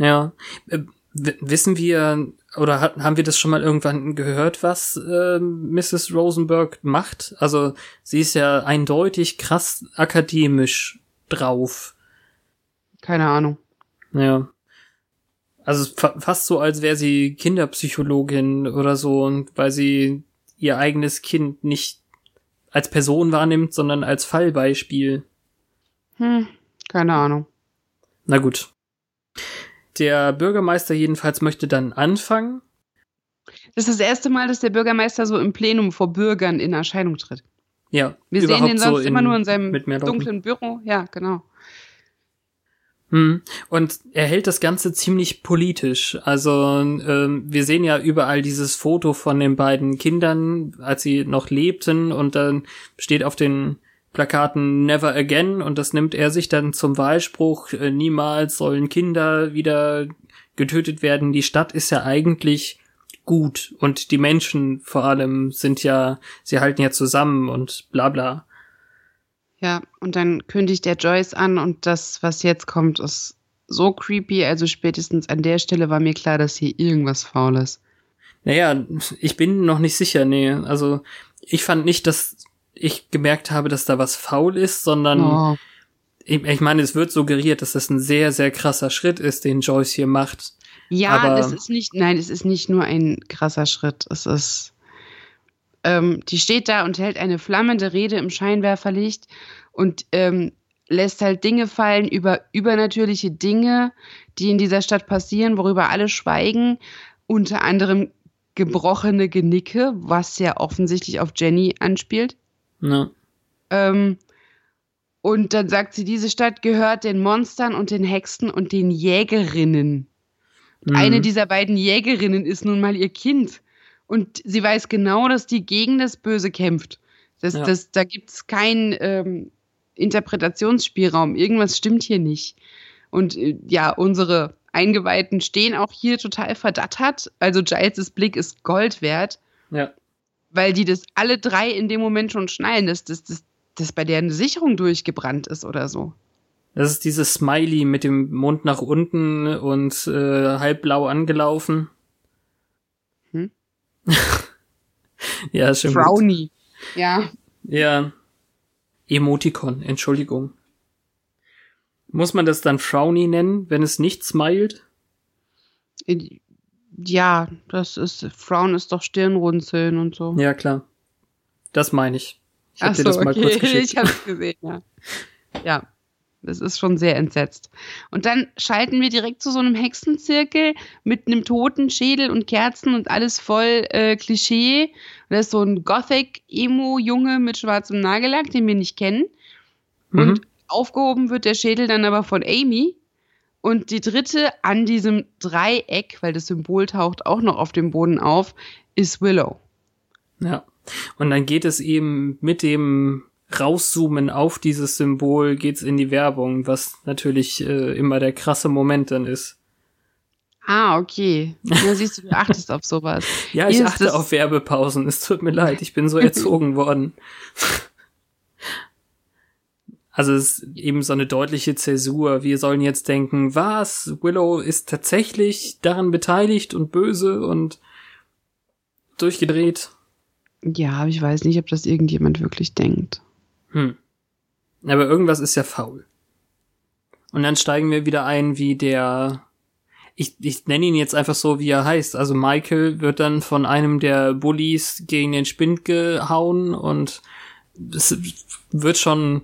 Ja. Äh, w- wissen wir oder hat, haben wir das schon mal irgendwann gehört, was äh, Mrs. Rosenberg macht? Also sie ist ja eindeutig krass akademisch drauf. Keine Ahnung. Ja. Also fa fast so, als wäre sie Kinderpsychologin oder so, und weil sie ihr eigenes Kind nicht als Person wahrnimmt, sondern als Fallbeispiel. Hm, keine Ahnung. Na gut. Der Bürgermeister jedenfalls möchte dann anfangen. Das ist das erste Mal, dass der Bürgermeister so im Plenum vor Bürgern in Erscheinung tritt. Ja, Wir sehen ihn sonst in- immer nur in seinem dunklen Büro. Ja, genau. Hm. Und er hält das Ganze ziemlich politisch. Also ähm, wir sehen ja überall dieses Foto von den beiden Kindern, als sie noch lebten, und dann steht auf den Plakaten Never Again, und das nimmt er sich dann zum Wahlspruch, äh, niemals sollen Kinder wieder getötet werden. Die Stadt ist ja eigentlich gut und die Menschen vor allem sind ja, sie halten ja zusammen und bla bla. Ja, und dann kündigt der Joyce an und das, was jetzt kommt, ist so creepy. Also spätestens an der Stelle war mir klar, dass hier irgendwas faul ist. Naja, ich bin noch nicht sicher, nee. Also ich fand nicht, dass ich gemerkt habe, dass da was faul ist, sondern Oh, ich, ich meine, es wird suggeriert, dass das ein sehr, sehr krasser Schritt ist, den Joyce hier macht. Ja, Aber- das ist nicht, nein, es ist nicht nur ein krasser Schritt. Es ist, ähm, die steht da und hält eine flammende Rede im Scheinwerferlicht und ähm, lässt halt Dinge fallen über übernatürliche Dinge, die in dieser Stadt passieren, worüber alle schweigen. Unter anderem gebrochene Genicke, was ja offensichtlich auf Jenny anspielt. Ne? Ähm, und dann sagt sie, diese Stadt gehört den Monstern und den Hexen und den Jägerinnen. Mhm. Eine dieser beiden Jägerinnen ist nun mal ihr Kind. Und sie weiß genau, dass die gegen das Böse kämpft. Das, Ja. das, da gibt es keinen ähm, Interpretationsspielraum. Irgendwas stimmt hier nicht. Und äh, ja, unsere Eingeweihten stehen auch hier total verdattert. Also Giles' Blick ist Gold wert, Ja. Weil die das alle drei in dem Moment schon schnallen, dass, dass, dass, dass bei der eine Sicherung durchgebrannt ist oder so. Das ist dieses Smiley mit dem Mund nach unten und äh, halbblau angelaufen. Hm? ja, ist schon gut. Frowny. Ja. Ja. Emoticon, Entschuldigung. Muss man das dann Frowny nennen, wenn es nicht smiled? Ja, das ist, Frown ist doch Stirnrunzeln und so. Ja, klar. Das meine ich. Ich hab Ach dir das so, mal kurz okay. geschickt. Ich hab's gesehen, ja. Ja, das ist schon sehr entsetzt. Und dann schalten wir direkt zu so einem Hexenzirkel mit einem toten Schädel und Kerzen und alles voll äh, Klischee. Und da ist so ein Gothic-Emo-Junge mit schwarzem Nagellack, den wir nicht kennen. Mhm. Und aufgehoben wird der Schädel dann aber von Amy. Und die dritte an diesem Dreieck, weil das Symbol taucht auch noch auf dem Boden auf, ist Willow. Ja. Und dann geht es eben mit dem Rauszoomen auf dieses Symbol geht's in die Werbung, was natürlich äh, immer der krasse Moment dann ist. Ah, okay. Ja, siehst du, du achtest auf sowas. Ja, ich Hier achte auf Werbepausen. Es tut mir leid, ich bin so erzogen worden. Also es ist eben so eine deutliche Zäsur. Wir sollen jetzt denken, was? Willow ist tatsächlich daran beteiligt und böse und durchgedreht. Ja, aber ich weiß nicht, ob das irgendjemand wirklich denkt. Hm. Aber irgendwas ist ja faul. Und dann steigen wir wieder ein, wie der. Ich, ich nenne ihn jetzt einfach so, wie er heißt. Also Michael wird dann von einem der Bullies gegen den Spind gehauen und es wird schon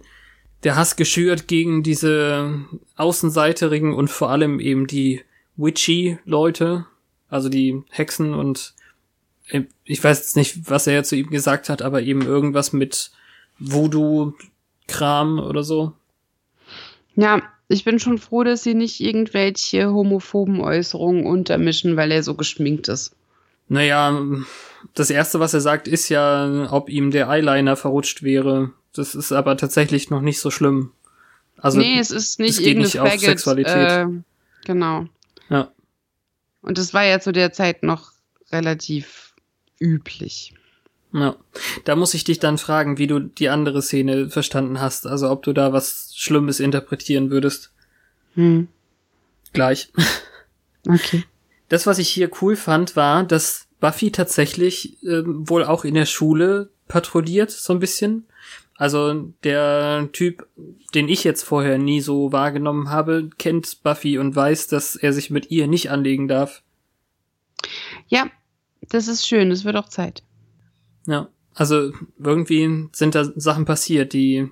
der Hass geschürt gegen diese Außenseiterigen und vor allem eben die Witchy-Leute, also die Hexen und äh, ich weiß jetzt nicht, was er zu ihm gesagt hat, aber eben irgendwas mit Voodoo-Kram oder so. Ja, ich bin schon froh, dass sie nicht irgendwelche homophoben Äußerungen untermischen, weil er so geschminkt ist. Naja, das erste, was er sagt, ist ja, ob ihm der Eyeliner verrutscht wäre. Das ist aber tatsächlich noch nicht so schlimm. Also, nee, es ist nicht es geht nicht Faggot, auf Sexualität. Äh, genau. Ja. Und das war ja zu der Zeit noch relativ üblich. Ja. Da muss ich dich dann fragen, wie du die andere Szene verstanden hast. Also ob du da was Schlimmes interpretieren würdest. Hm. Gleich. Okay. Das, was ich hier cool fand, war, dass Buffy tatsächlich äh, wohl auch in der Schule patrouilliert, so ein bisschen. Also der Typ, den ich jetzt vorher nie so wahrgenommen habe, kennt Buffy und weiß, dass er sich mit ihr nicht anlegen darf. Ja, das ist schön, es wird auch Zeit. Ja, also irgendwie sind da Sachen passiert, die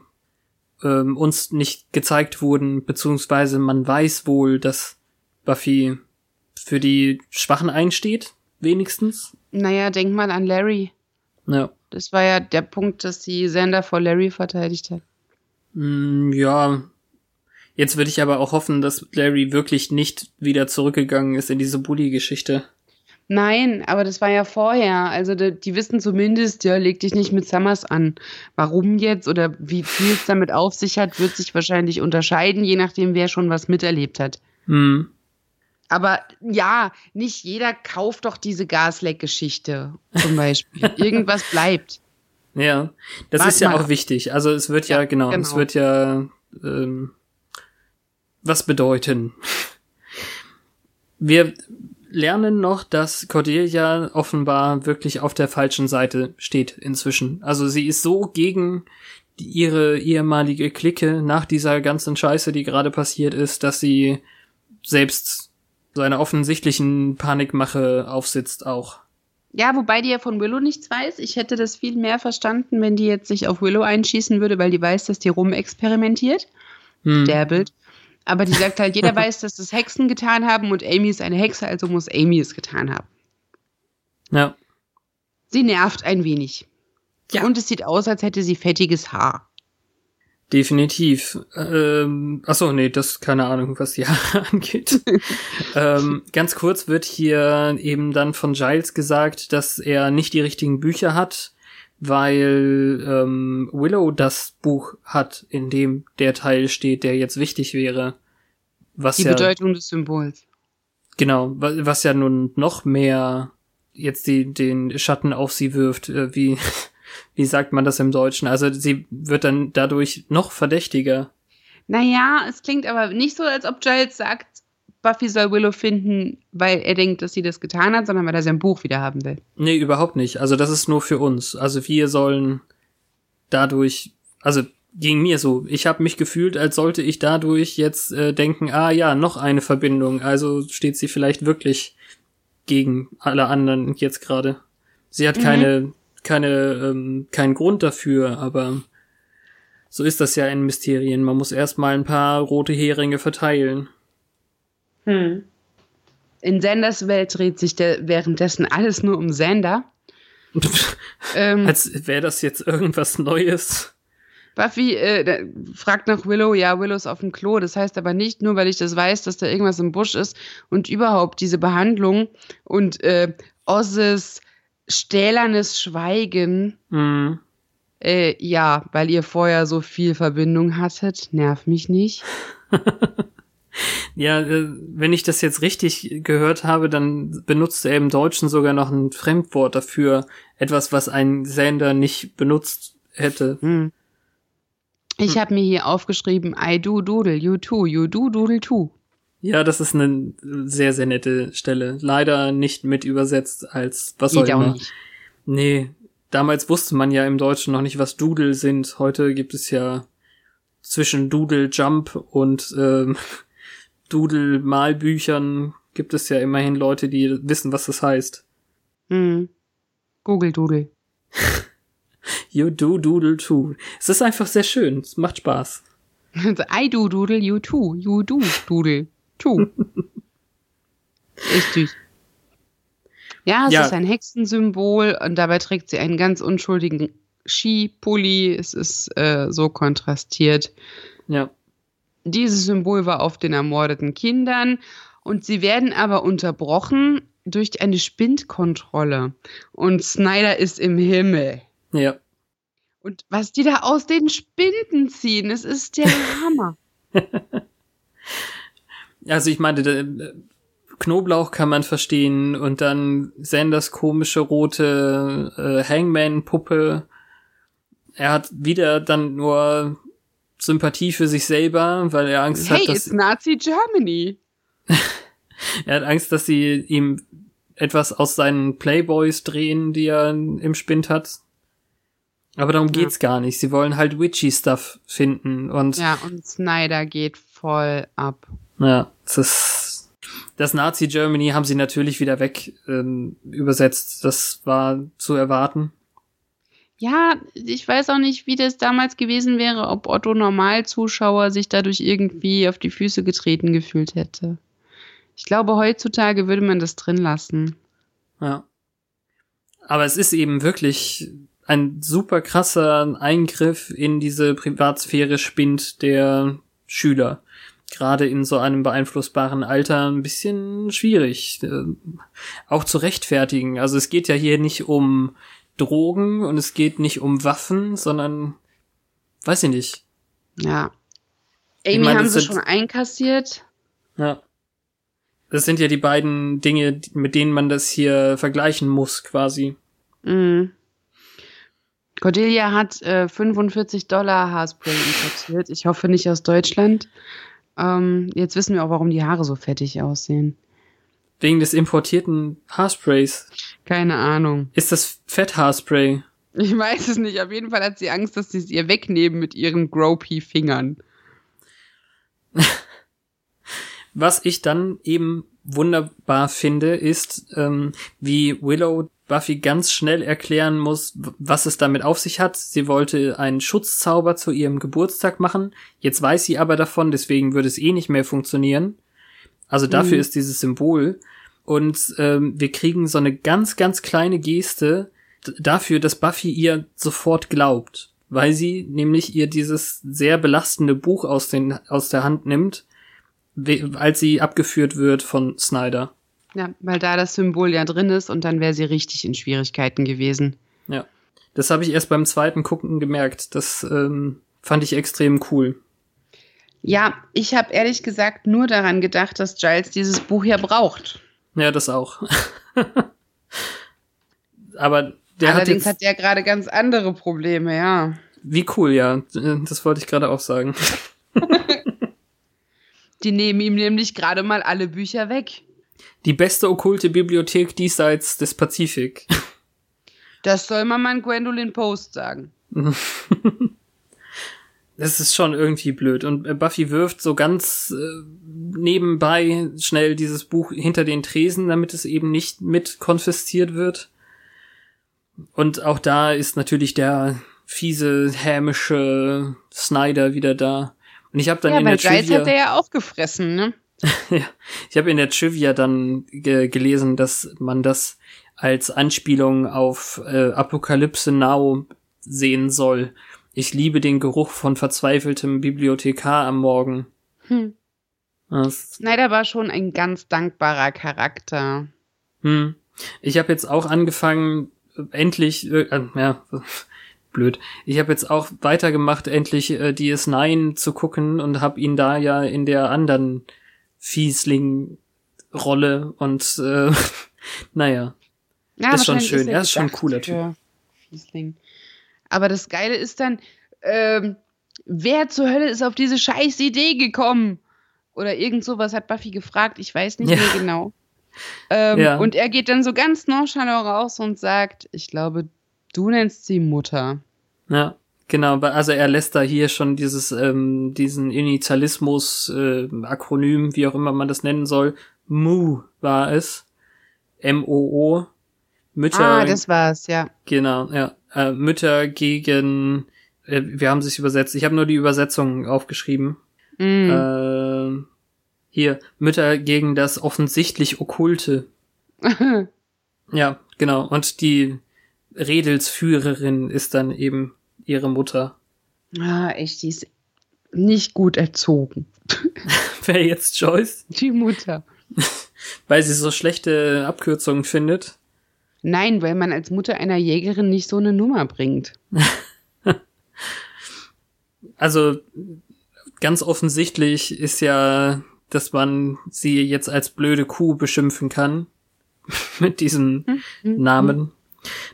ähm, uns nicht gezeigt wurden, beziehungsweise man weiß wohl, dass Buffy für die Schwachen einsteht, wenigstens. Naja, denk mal an Larry. Ja. Das war ja der Punkt, dass die Sender vor Larry verteidigt hat. Mm, ja. Jetzt würde ich aber auch hoffen, dass Larry wirklich nicht wieder zurückgegangen ist in diese Bully-Geschichte. Nein, aber das war ja vorher. Also die, die, wissen zumindest, ja, leg dich nicht mit Summers an. Warum jetzt oder wie viel es damit auf sich hat, wird sich wahrscheinlich unterscheiden, je nachdem, wer schon was miterlebt hat. Hm. Aber ja, nicht jeder kauft doch diese Gasleck-Geschichte zum Beispiel. Irgendwas bleibt. Ja, das Wart ist ja auch ab. wichtig. Also es wird ja, Ja, genau, es genau. wird ja ähm, was bedeuten. Wir lernen noch, dass Cordelia offenbar wirklich auf der falschen Seite steht inzwischen. Also sie ist so gegen die, ihre ehemalige Clique nach dieser ganzen Scheiße, die gerade passiert ist, dass sie selbst so einer offensichtlichen Panikmache aufsitzt auch. Ja, wobei die ja von Willow nichts weiß. Ich hätte das viel mehr verstanden, wenn die jetzt sich auf Willow einschießen würde, weil die weiß, dass die rumexperimentiert. Hm. Derbelt. Aber die sagt halt, jeder weiß, dass das Hexen getan haben und Amy ist eine Hexe, also muss Amy es getan haben. Ja. Sie nervt ein wenig. Ja. Und es sieht aus, als hätte sie fettiges Haar. Definitiv. Ähm, achso, nee, das keine Ahnung, was die Haare angeht. ähm, ganz kurz wird hier eben dann von Giles gesagt, dass er nicht die richtigen Bücher hat, weil ähm, Willow das Buch hat, in dem der Teil steht, der jetzt wichtig wäre. Was Die ja Bedeutung des Symbols. genau, wa- was ja nun noch mehr jetzt die, den Schatten auf sie wirft, äh, wie wie sagt man das im Deutschen? Also sie wird dann dadurch noch verdächtiger. Naja, es klingt aber nicht so, als ob Giles sagt, Buffy soll Willow finden, weil er denkt, dass sie das getan hat, sondern weil er sein Buch wieder haben will. Nee, überhaupt nicht. Also das ist nur für uns. Also wir sollen dadurch, also ging mir so. Ich habe mich gefühlt, als sollte ich dadurch jetzt äh, denken, ah ja, noch eine Verbindung. Also steht sie vielleicht wirklich gegen alle anderen jetzt gerade. Sie hat Mhm. keine, keine, ähm, keinen Grund dafür, aber so ist das ja in Mysterien. Man muss erstmal ein paar rote Heringe verteilen. Hm. In Sanders Welt dreht sich der währenddessen alles nur um Sander. Ähm, Als wäre das jetzt irgendwas Neues. Buffy äh, fragt nach Willow, ja, Willow ist auf dem Klo. Das heißt aber nicht nur, weil ich das weiß, dass da irgendwas im Busch ist und überhaupt diese Behandlung und äh, Osses stählernes Schweigen. Hm. Äh, ja, weil ihr vorher so viel Verbindung hattet. Nerv mich nicht. Ja, äh, wenn ich das jetzt richtig gehört habe, dann benutzt er im Deutschen sogar noch ein Fremdwort dafür. Etwas, was ein Sender nicht benutzt hätte. Hm. Ich habe mir hier aufgeschrieben, I do doodle, you too, you do doodle too. Ja, das ist eine sehr, sehr nette Stelle. Leider nicht mit übersetzt als was auch Geht auch immer. nicht. Nee, damals wusste man ja im Deutschen noch nicht, was Doodle sind. Heute gibt es ja zwischen Doodle Jump und ähm, Doodle Malbüchern gibt es ja immerhin Leute, die wissen, was das heißt. Hm. Google Doodle. You do doodle too. Es ist einfach sehr schön. Es macht Spaß. I do doodle, you too. You do doodle Ist süß. Ja, es Ja. ist ein Hexensymbol und dabei trägt sie einen ganz unschuldigen Skipulli. Es ist äh, so kontrastiert. Ja. Dieses Symbol war auf den ermordeten Kindern und sie werden aber unterbrochen durch eine Spindkontrolle. Und Snyder ist im Himmel. Ja. Und was die da aus den Spinden ziehen, es ist der Hammer. Also ich meine, der, äh, Knoblauch kann man verstehen und dann Sanders komische rote äh, Hangman-Puppe. Er hat wieder dann nur Sympathie für sich selber, weil er Angst hey, hat, dass it's Nazi Germany. er hat Angst, dass sie ihm etwas aus seinen Playboys drehen, die er im Spind hat. Aber darum Ja. geht's gar nicht. Sie wollen halt witchy Stuff finden und Ja, und Snyder geht voll ab. Ja, das das Nazi Germany haben sie natürlich wieder weg ähm, übersetzt. Das war zu erwarten. Ja, ich weiß auch nicht, wie das damals gewesen wäre, ob Otto Normalzuschauer sich dadurch irgendwie auf die Füße getreten gefühlt hätte. Ich glaube, heutzutage würde man das drin lassen. Ja. Aber es ist eben wirklich ein super krasser Eingriff in diese Privatsphäre Spind der Schüler. Gerade in so einem beeinflussbaren Alter ein bisschen schwierig. äh, Auch zu rechtfertigen. Also es geht ja hier nicht um Drogen und es geht nicht um Waffen, sondern weiß ich nicht. Ja. Amy meine, haben sie sind- schon einkassiert. Ja. Das sind ja die beiden Dinge, mit denen man das hier vergleichen muss, quasi. Mhm. Cordelia hat äh, 45 Dollar Haarspray importiert. Ich hoffe nicht aus Deutschland. Ähm, jetzt wissen wir auch, warum die Haare so fettig aussehen. Wegen des importierten Haarsprays. Keine Ahnung. Ist das Fetthaarspray? Ich weiß es nicht. Auf jeden Fall hat sie Angst, dass sie es ihr wegnehmen mit ihren gropey Fingern. Was ich dann eben wunderbar finde, ist, ähm, wie Willow Buffy ganz schnell erklären muss, was es damit auf sich hat. Sie wollte einen Schutzzauber zu ihrem Geburtstag machen. Jetzt weiß sie aber davon, deswegen würde es eh nicht mehr funktionieren. Also dafür Mhm. ist dieses Symbol. Und ähm, wir kriegen so eine ganz, ganz kleine Geste dafür, dass Buffy ihr sofort glaubt. Weil sie nämlich ihr dieses sehr belastende Buch aus, den, aus der Hand nimmt, als sie abgeführt wird von Snyder. Ja, weil da das Symbol ja drin ist und dann wäre sie richtig in Schwierigkeiten gewesen. Ja. Das habe ich erst beim zweiten Gucken gemerkt. Das ähm, fand ich extrem cool. Ja, ich habe ehrlich gesagt nur daran gedacht, dass Giles dieses Buch ja braucht. Ja, das auch. Aber der hat Allerdings jetzt, hat der gerade ganz andere Probleme, ja. wie cool, ja. Das wollte ich gerade auch sagen. Die nehmen ihm nämlich gerade mal alle Bücher weg. Die beste okkulte Bibliothek diesseits des Pazifik. Das soll man mal Gwendolyn Post sagen. Das ist schon irgendwie blöd. Und äh, Buffy wirft so ganz äh, nebenbei schnell dieses Buch hinter den Tresen, damit es eben nicht mit konfisziert wird. Und auch da ist natürlich der fiese, hämische Snyder wieder da. Und ich habe dann ja, in der Giles Trivia, hat er ja auch gefressen, ne? ja, ich habe in der Trivia dann ge gelesen, dass man das als Anspielung auf äh, Apokalypse Now sehen soll. Ich liebe den Geruch von verzweifeltem Bibliothekar am Morgen. Hm. Das, Snyder war schon ein ganz dankbarer Charakter. hm. Ich habe jetzt auch angefangen, endlich, äh, äh, ja, blöd. Ich habe jetzt auch weitergemacht, endlich äh, DS9 zu gucken und habe ihn da ja in der anderen Fiesling-Rolle und äh, naja. Ja, Ist schon schön. er Er ist schon ein cooler Typ. Fiesling. Aber das Geile ist dann, ähm, wer zur Hölle ist auf diese scheiß Idee gekommen? Oder irgend sowas hat Buffy gefragt, ich weiß nicht Ja. mehr genau. Ähm, Ja. Und er geht dann so ganz nonchalant raus und sagt, ich glaube, Du nennst sie Mutter. Ja, genau. Also er lässt da hier schon dieses, ähm, diesen Initialismus, äh, Akronym, wie auch immer man das nennen soll. MU war es. M-O-O. Mütter. Ah, das war's, ja. Genau, ja. Äh, Mütter gegen, äh, wir haben sich übersetzt. Ich habe nur die Übersetzung aufgeschrieben. Mm. Äh, hier, Mütter gegen das offensichtlich Okkulte. Ja, genau. Und die Redelsführerin ist dann eben ihre Mutter. ah, echt, die ist nicht gut erzogen. Wer jetzt Joyce? Die Mutter. Weil sie so schlechte Abkürzungen findet. Nein, weil man als Mutter einer Jägerin nicht so eine Nummer bringt. Also ganz offensichtlich ist ja, dass man sie jetzt als blöde Kuh beschimpfen kann. Mit diesem Namen.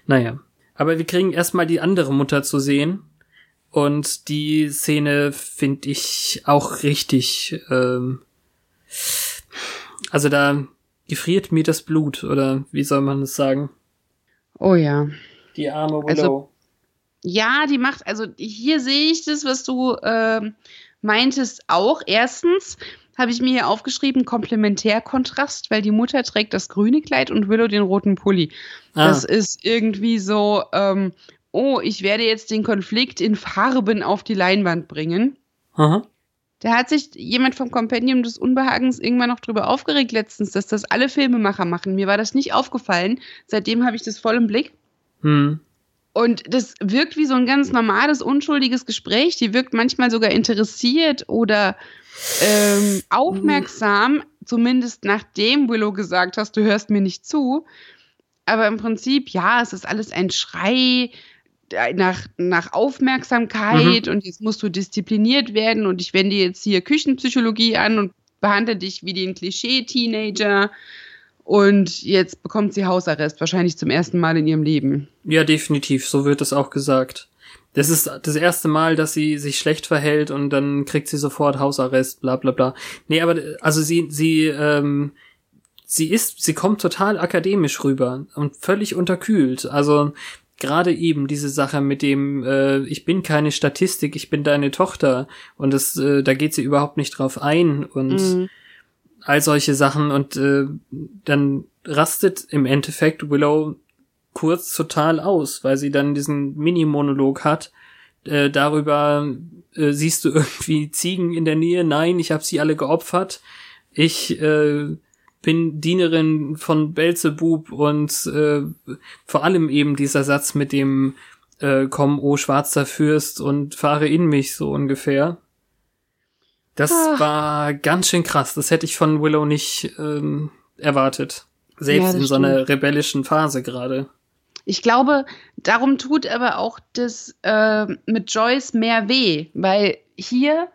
Naja. Aber wir kriegen erstmal die andere Mutter zu sehen. Und die Szene finde ich auch richtig. Ähm, also da gefriert mir das Blut, oder wie soll man es sagen? Oh ja. Die arme Willow. Also- Ja, die macht, also hier sehe ich das, was du ähm, meintest, auch. Erstens habe ich mir hier aufgeschrieben, Komplementärkontrast, weil die Mutter trägt das grüne Kleid und Willow den roten Pulli. Ah. Das ist irgendwie so, ähm, oh, ich werde jetzt den Konflikt in Farben auf die Leinwand bringen. Aha. Da hat sich jemand vom Kompendium des Unbehagens irgendwann noch drüber aufgeregt letztens, dass das alle Filmemacher machen. Mir war das nicht aufgefallen. Seitdem habe ich das voll im Blick. Hm. Und das wirkt wie so ein ganz normales, unschuldiges Gespräch. Die wirkt manchmal sogar interessiert oder ähm, aufmerksam, zumindest nachdem Willow gesagt hast, du hörst mir nicht zu. Aber im Prinzip, ja, es ist alles ein Schrei äh, nach, nach Aufmerksamkeit und jetzt musst du diszipliniert werden und ich wende jetzt hier Küchenpsychologie an und behandle dich wie den Klischee-Teenager. Und jetzt bekommt sie Hausarrest, wahrscheinlich zum ersten Mal in ihrem Leben. Ja, definitiv, so wird es auch gesagt. Das ist das erste Mal, dass sie sich schlecht verhält und dann kriegt sie sofort Hausarrest, bla bla bla. Nee, aber also sie, sie, ähm, sie ist, sie kommt total akademisch rüber und völlig unterkühlt. Also gerade eben diese Sache mit dem, äh, ich bin keine Statistik, ich bin deine Tochter und das, äh, da geht sie überhaupt nicht drauf ein und Mhm. all solche Sachen und äh, dann rastet im Endeffekt Willow kurz total aus, weil sie dann diesen Mini-Monolog hat. Äh, darüber äh, siehst du irgendwie Ziegen in der Nähe. Nein, ich habe sie alle geopfert. Ich äh, bin Dienerin von Belzebub und äh, vor allem eben dieser Satz mit dem äh, Komm, o schwarzer Fürst und fahre in mich so ungefähr. Das Ah. war ganz schön krass. Das hätte ich von Willow nicht ähm, erwartet. Selbst Ja, in so einer rebellischen Phase gerade. Ich glaube, darum tut aber auch das äh, mit Joyce mehr weh, weil hier,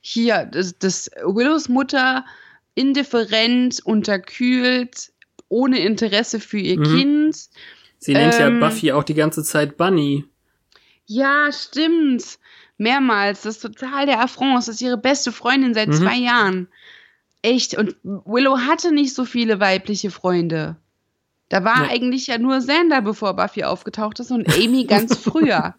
hier, das, das Willows Mutter indifferent, unterkühlt, ohne Interesse für ihr Mhm. Kind. Sie nennt Ähm. ja Buffy auch die ganze Zeit Bunny. Ja, stimmt. Mehrmals. Das ist total der Affront. Das ist ihre beste Freundin seit Mhm. zwei Jahren. Echt. Und Willow hatte nicht so viele weibliche Freunde. Da war Ja. eigentlich ja nur Sander, bevor Buffy aufgetaucht ist, und Amy ganz früher.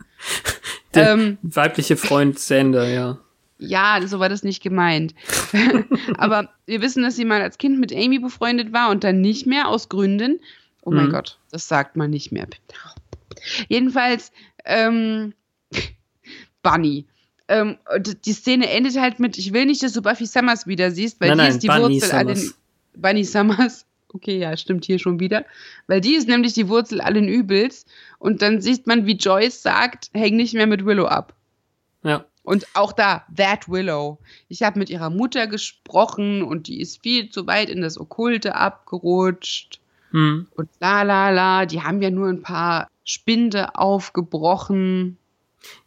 Der ähm, weibliche Freund Sander, ja. ja, so war das nicht gemeint. Aber wir wissen, dass sie mal als Kind mit Amy befreundet war und dann nicht mehr aus Gründen. Oh mein Mhm. Gott, das sagt man nicht mehr. Jedenfalls, ähm, Bunny. Ähm, die Szene endet halt mit, ich will nicht, dass du Buffy Summers wieder siehst, weil Nein, die nein, ist die Bunny Wurzel Summers. Bunny Summers. Okay, ja, stimmt hier schon wieder. Weil die ist nämlich die Wurzel allen Übels. Und dann sieht man, wie Joyce sagt, häng nicht mehr mit Willow ab. Ja. Und auch da, That Willow. Ich habe mit ihrer Mutter gesprochen und die ist viel zu weit in das Okkulte abgerutscht. Hm. Und la la la, die haben ja nur ein paar Spinde aufgebrochen.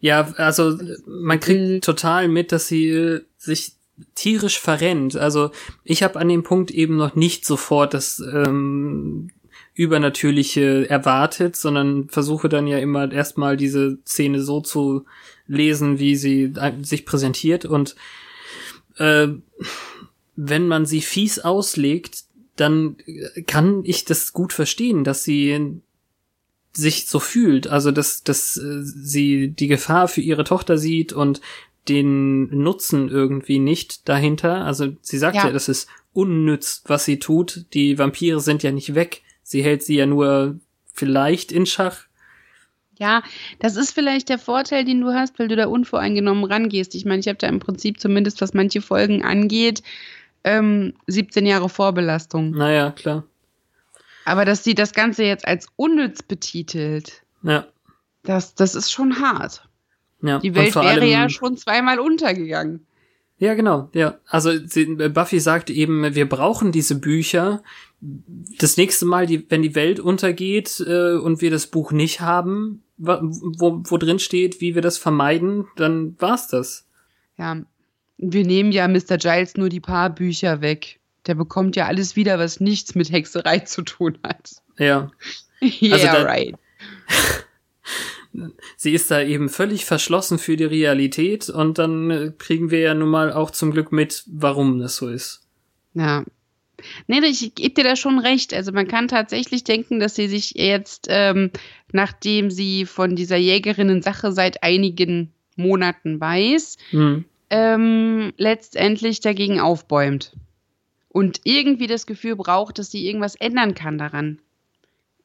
Ja, also man kriegt total mit, dass sie äh, sich tierisch verrennt. Also ich habe an dem Punkt eben noch nicht sofort das ähm, Übernatürliche erwartet, sondern versuche dann ja immer erstmal diese Szene so zu lesen, wie sie äh, sich präsentiert. Und äh, wenn man sie fies auslegt, dann kann ich das gut verstehen, dass sie sich so fühlt, also dass, dass äh, sie die Gefahr für ihre Tochter sieht und den Nutzen irgendwie nicht dahinter. Also sie sagt ja, ja das ist unnütz, was sie tut. Die Vampire sind ja nicht weg. Sie hält sie ja nur vielleicht in Schach. Ja, das ist vielleicht der Vorteil, den du hast, weil du da unvoreingenommen rangehst. Ich meine, ich habe da im Prinzip zumindest, was manche Folgen angeht, ähm, 17 Jahre Vorbelastung. Naja, klar. Aber dass sie das Ganze jetzt als unnütz betitelt, ja. das, das ist schon hart. Ja. Die Welt wäre allem, ja schon zweimal untergegangen. Ja, genau, ja. Also Buffy sagt eben, wir brauchen diese Bücher. Das nächste Mal, die, wenn die Welt untergeht äh, und wir das Buch nicht haben, wo, wo drin steht, wie wir das vermeiden, dann war's das. Ja, wir nehmen ja Mr. Giles nur die paar Bücher weg. Der bekommt ja alles wieder, was nichts mit Hexerei zu tun hat. Ja. yeah, also da, right. sie ist da eben völlig verschlossen für die Realität und dann äh, kriegen wir ja nun mal auch zum Glück mit, warum das so ist. Ja. Nee, ich gebe dir da schon recht. Also man kann tatsächlich denken, dass sie sich jetzt, ähm, nachdem sie von dieser Jägerinnen-Sache seit einigen Monaten weiß, mhm. ähm, letztendlich dagegen aufbäumt. Und irgendwie das Gefühl braucht, dass sie irgendwas ändern kann daran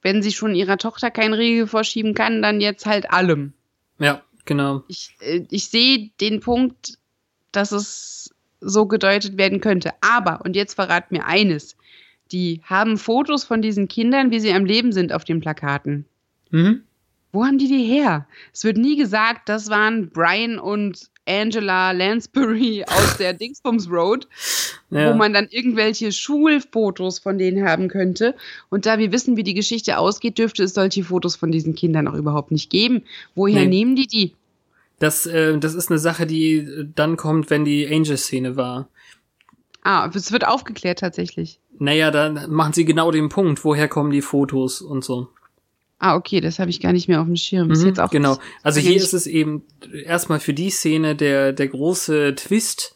wenn sie schon ihrer Tochter keinen Riegel vorschieben kann, dann jetzt halt allem. Ja, genau. Ich, äh, ich sehe den Punkt, dass es so gedeutet werden könnte. Aber, und jetzt verrat mir eines, die haben Fotos von diesen Kindern, wie sie am Leben sind auf den Plakaten. Mhm. Wo haben die die her? Es wird nie gesagt, das waren Brian und Angela Lansbury aus der Dingsbums Road, ja. wo man dann irgendwelche Schulfotos von denen haben könnte. Und da wir wissen, wie die Geschichte ausgeht, dürfte es solche Fotos von diesen Kindern auch überhaupt nicht geben. Woher nee. nehmen die die? Das, äh, das ist eine Sache, die dann kommt, wenn die Angel-Szene war. Ah, es wird aufgeklärt tatsächlich. Naja, dann machen sie genau den Punkt, woher kommen die Fotos und so. Ah, okay, das habe ich gar nicht mehr auf dem Schirm. Mhm, jetzt auch genau. Also hier ist es eben erstmal für die Szene der, der große Twist.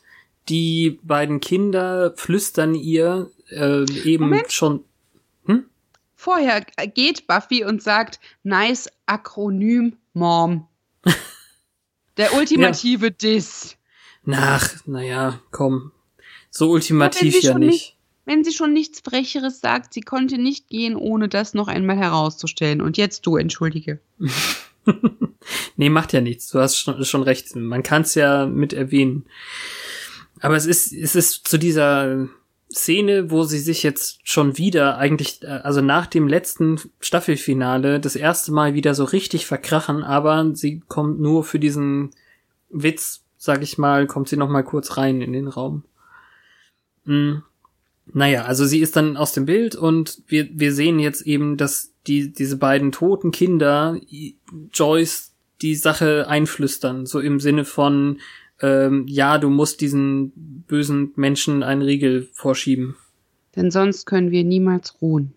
Die beiden Kinder flüstern ihr äh, eben Moment. schon. Hm? Vorher geht Buffy und sagt, nice Akronym Mom. Der ultimative ja. Diss. Nach, naja, komm. So ultimativ ja nicht. nicht wenn sie schon nichts Frecheres sagt, sie konnte nicht gehen, ohne das noch einmal herauszustellen. Und jetzt du, entschuldige. nee, macht ja nichts. Du hast schon, schon recht. Man kann es ja mit erwähnen. Aber es ist, es ist zu dieser Szene, wo sie sich jetzt schon wieder eigentlich, äh, also nach dem letzten Staffelfinale, das erste Mal wieder so richtig verkrachen, aber sie kommt nur für diesen Witz, sag ich mal, kommt sie noch mal kurz rein in den Raum. Mhm. Naja, also sie ist dann aus dem Bild und wir, wir sehen jetzt eben, dass die, diese beiden toten Kinder Joyce die Sache einflüstern, so im Sinne von, ähm, ja, du musst diesen bösen Menschen einen Riegel vorschieben. Denn sonst können wir niemals ruhen.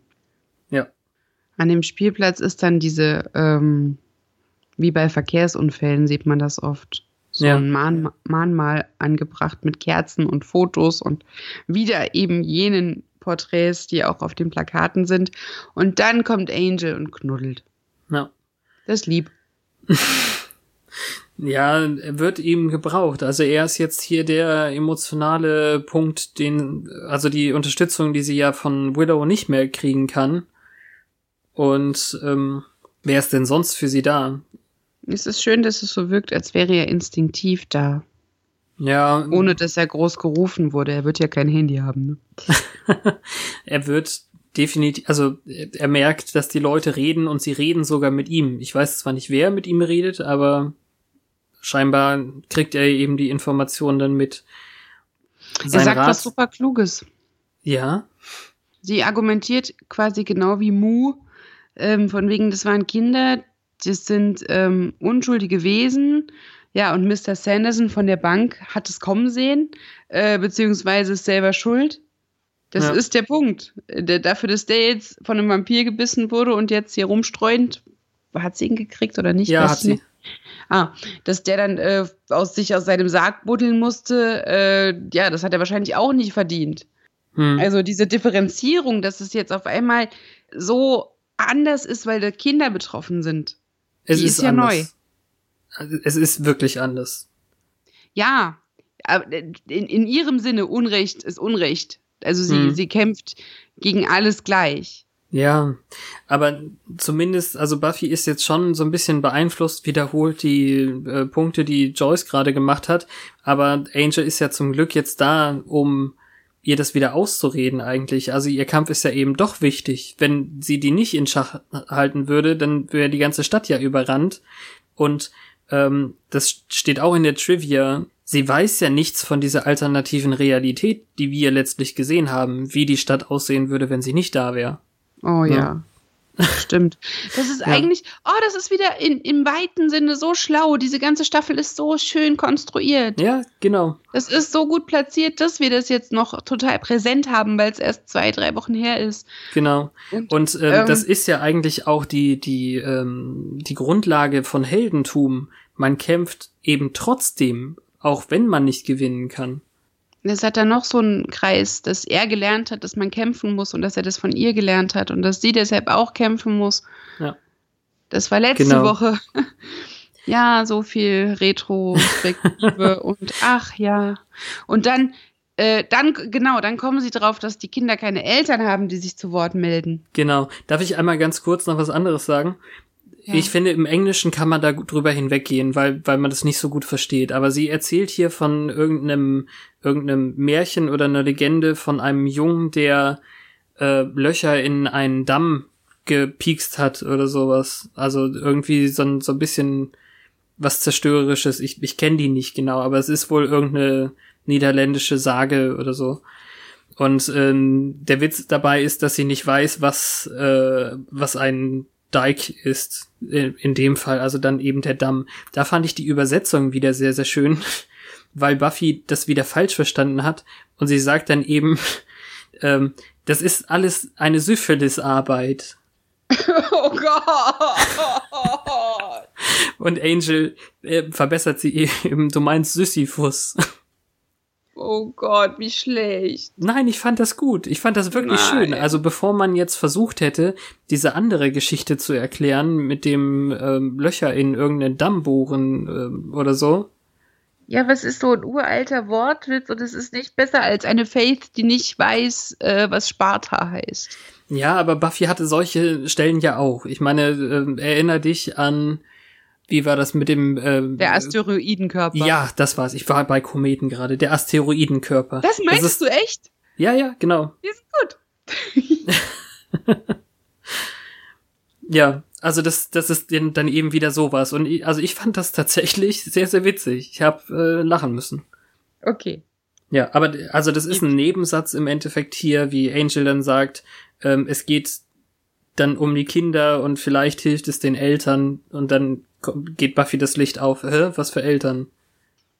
Ja. An dem Spielplatz ist dann diese, ähm, wie bei Verkehrsunfällen sieht man das oft so ja. ein Mahn Mahnmal angebracht mit Kerzen und Fotos und wieder eben jenen Porträts, die auch auf den Plakaten sind. Und dann kommt Angel und knuddelt. Ja. Das ist lieb. ja, er wird eben gebraucht. Also er ist jetzt hier der emotionale Punkt, den, also die Unterstützung, die sie ja von Willow nicht mehr kriegen kann. Und ähm, wer ist denn sonst für sie da? Es ist schön, dass es so wirkt, als wäre er instinktiv da. Ja. Ohne dass er groß gerufen wurde. Er wird ja kein Handy haben. Ne? er wird definitiv, also er merkt, dass die Leute reden und sie reden sogar mit ihm. Ich weiß zwar nicht, wer mit ihm redet, aber scheinbar kriegt er eben die Informationen dann mit. Sein er sagt Rat, was super Kluges. Ja. Sie argumentiert quasi genau wie Mu, ähm, von wegen, das waren Kinder, das sind ähm, unschuldige Wesen. Ja, und Mr. Sanderson von der Bank hat es kommen sehen, äh, beziehungsweise ist selber schuld. Das ja. ist der Punkt. Der, dafür, dass der jetzt von einem Vampir gebissen wurde und jetzt hier rumstreuend, hat sie ihn gekriegt oder nicht? Ja, hat sie. Ah, dass der dann äh, aus sich aus seinem Sarg buddeln musste, äh, ja, das hat er wahrscheinlich auch nicht verdient. Hm. Also diese Differenzierung, dass es jetzt auf einmal so anders ist, weil da Kinder betroffen sind. Es Die ist, ist ja anders. neu. Also, Es ist wirklich anders. Ja, aber in, in ihrem Sinne, Unrecht ist Unrecht. Also sie, Mhm. sie kämpft gegen alles gleich. Ja, aber zumindest, also Buffy ist jetzt schon so ein bisschen beeinflusst, wiederholt die äh, Punkte, die Joyce gerade gemacht hat. Aber Angel ist ja zum Glück jetzt da, um ihr das wieder auszureden eigentlich. Also ihr Kampf ist ja eben doch wichtig. Wenn sie die nicht in Schach halten würde, dann wäre die ganze Stadt ja überrannt. Und ähm, das steht auch in der Trivia. Sie weiß ja nichts von dieser alternativen Realität, die wir letztlich gesehen haben, wie die Stadt aussehen würde, wenn sie nicht da wäre. Oh Ja. ja. Stimmt. Das ist Ja. eigentlich, oh, das ist wieder in, im weiten Sinne so schlau. Diese ganze Staffel ist so schön konstruiert. Ja, genau. Das ist so gut platziert, dass wir das jetzt noch total präsent haben, weil es erst zwei, drei Wochen her ist. Genau. Und, Und ähm, ähm, das ist ja eigentlich auch die, die, ähm, die Grundlage von Heldentum. Man kämpft eben trotzdem, auch wenn man nicht gewinnen kann. Es hat da noch so einen Kreis, dass er gelernt hat, dass man kämpfen muss und dass er das von ihr gelernt hat und dass sie deshalb auch kämpfen muss. Ja. Das war letzte Genau. Woche. ja, so viel Retrospektive und ach ja. Und dann, äh, dann, genau, dann kommen sie drauf, dass die Kinder keine Eltern haben, die sich zu Wort melden. Genau. Darf ich einmal ganz kurz noch was anderes sagen? Ja. Ich finde, im Englischen kann man da drüber hinweggehen, weil, weil man das nicht so gut versteht. Aber sie erzählt hier von irgendeinem, irgendeinem Märchen oder einer Legende von einem Jungen, der äh, Löcher in einen Damm gepiekst hat oder sowas. Also irgendwie so ein, so ein bisschen was Zerstörerisches. Ich, ich kenne die nicht genau, aber es ist wohl irgendeine niederländische Sage oder so. Und ähm, der Witz dabei ist, dass sie nicht weiß, was, äh, was ein Dike ist, in, in dem Fall, also dann eben der Damm. Da fand ich die Übersetzung wieder sehr, sehr schön, weil Buffy das wieder falsch verstanden hat und sie sagt dann eben, ähm, das ist alles eine Syphilis-Arbeit. Oh Gott! Und Angel äh, verbessert sie eben, du meinst Sisyphus. Oh Gott, wie schlecht. Nein, ich fand das gut. Ich fand das wirklich Nein. schön. Also bevor man jetzt versucht hätte, diese andere Geschichte zu erklären mit dem ähm, Löcher in irgendeinen Damm bohren ähm, oder so. Ja, was ist so ein uralter Wortwitz und es ist nicht besser als eine Faith, die nicht weiß, äh, was Sparta heißt. Ja, aber Buffy hatte solche Stellen ja auch. Ich meine, ähm, erinner dich an, wie war das mit dem ähm, Der Asteroidenkörper. Ja, das war's. Ich war bei Kometen gerade. Der Asteroidenkörper. Das meinst ist, du echt? Ja, ja, genau. Die ist gut. Ja, also das, das ist dann eben wieder sowas. Und ich, also ich fand das tatsächlich sehr, sehr witzig. Ich habe äh, lachen müssen. Okay. Ja, aber also das ist ein Nebensatz im Endeffekt hier, wie Angel dann sagt, ähm, es geht dann um die Kinder und vielleicht hilft es den Eltern und dann geht Buffy das Licht auf. Hä? Was für Eltern?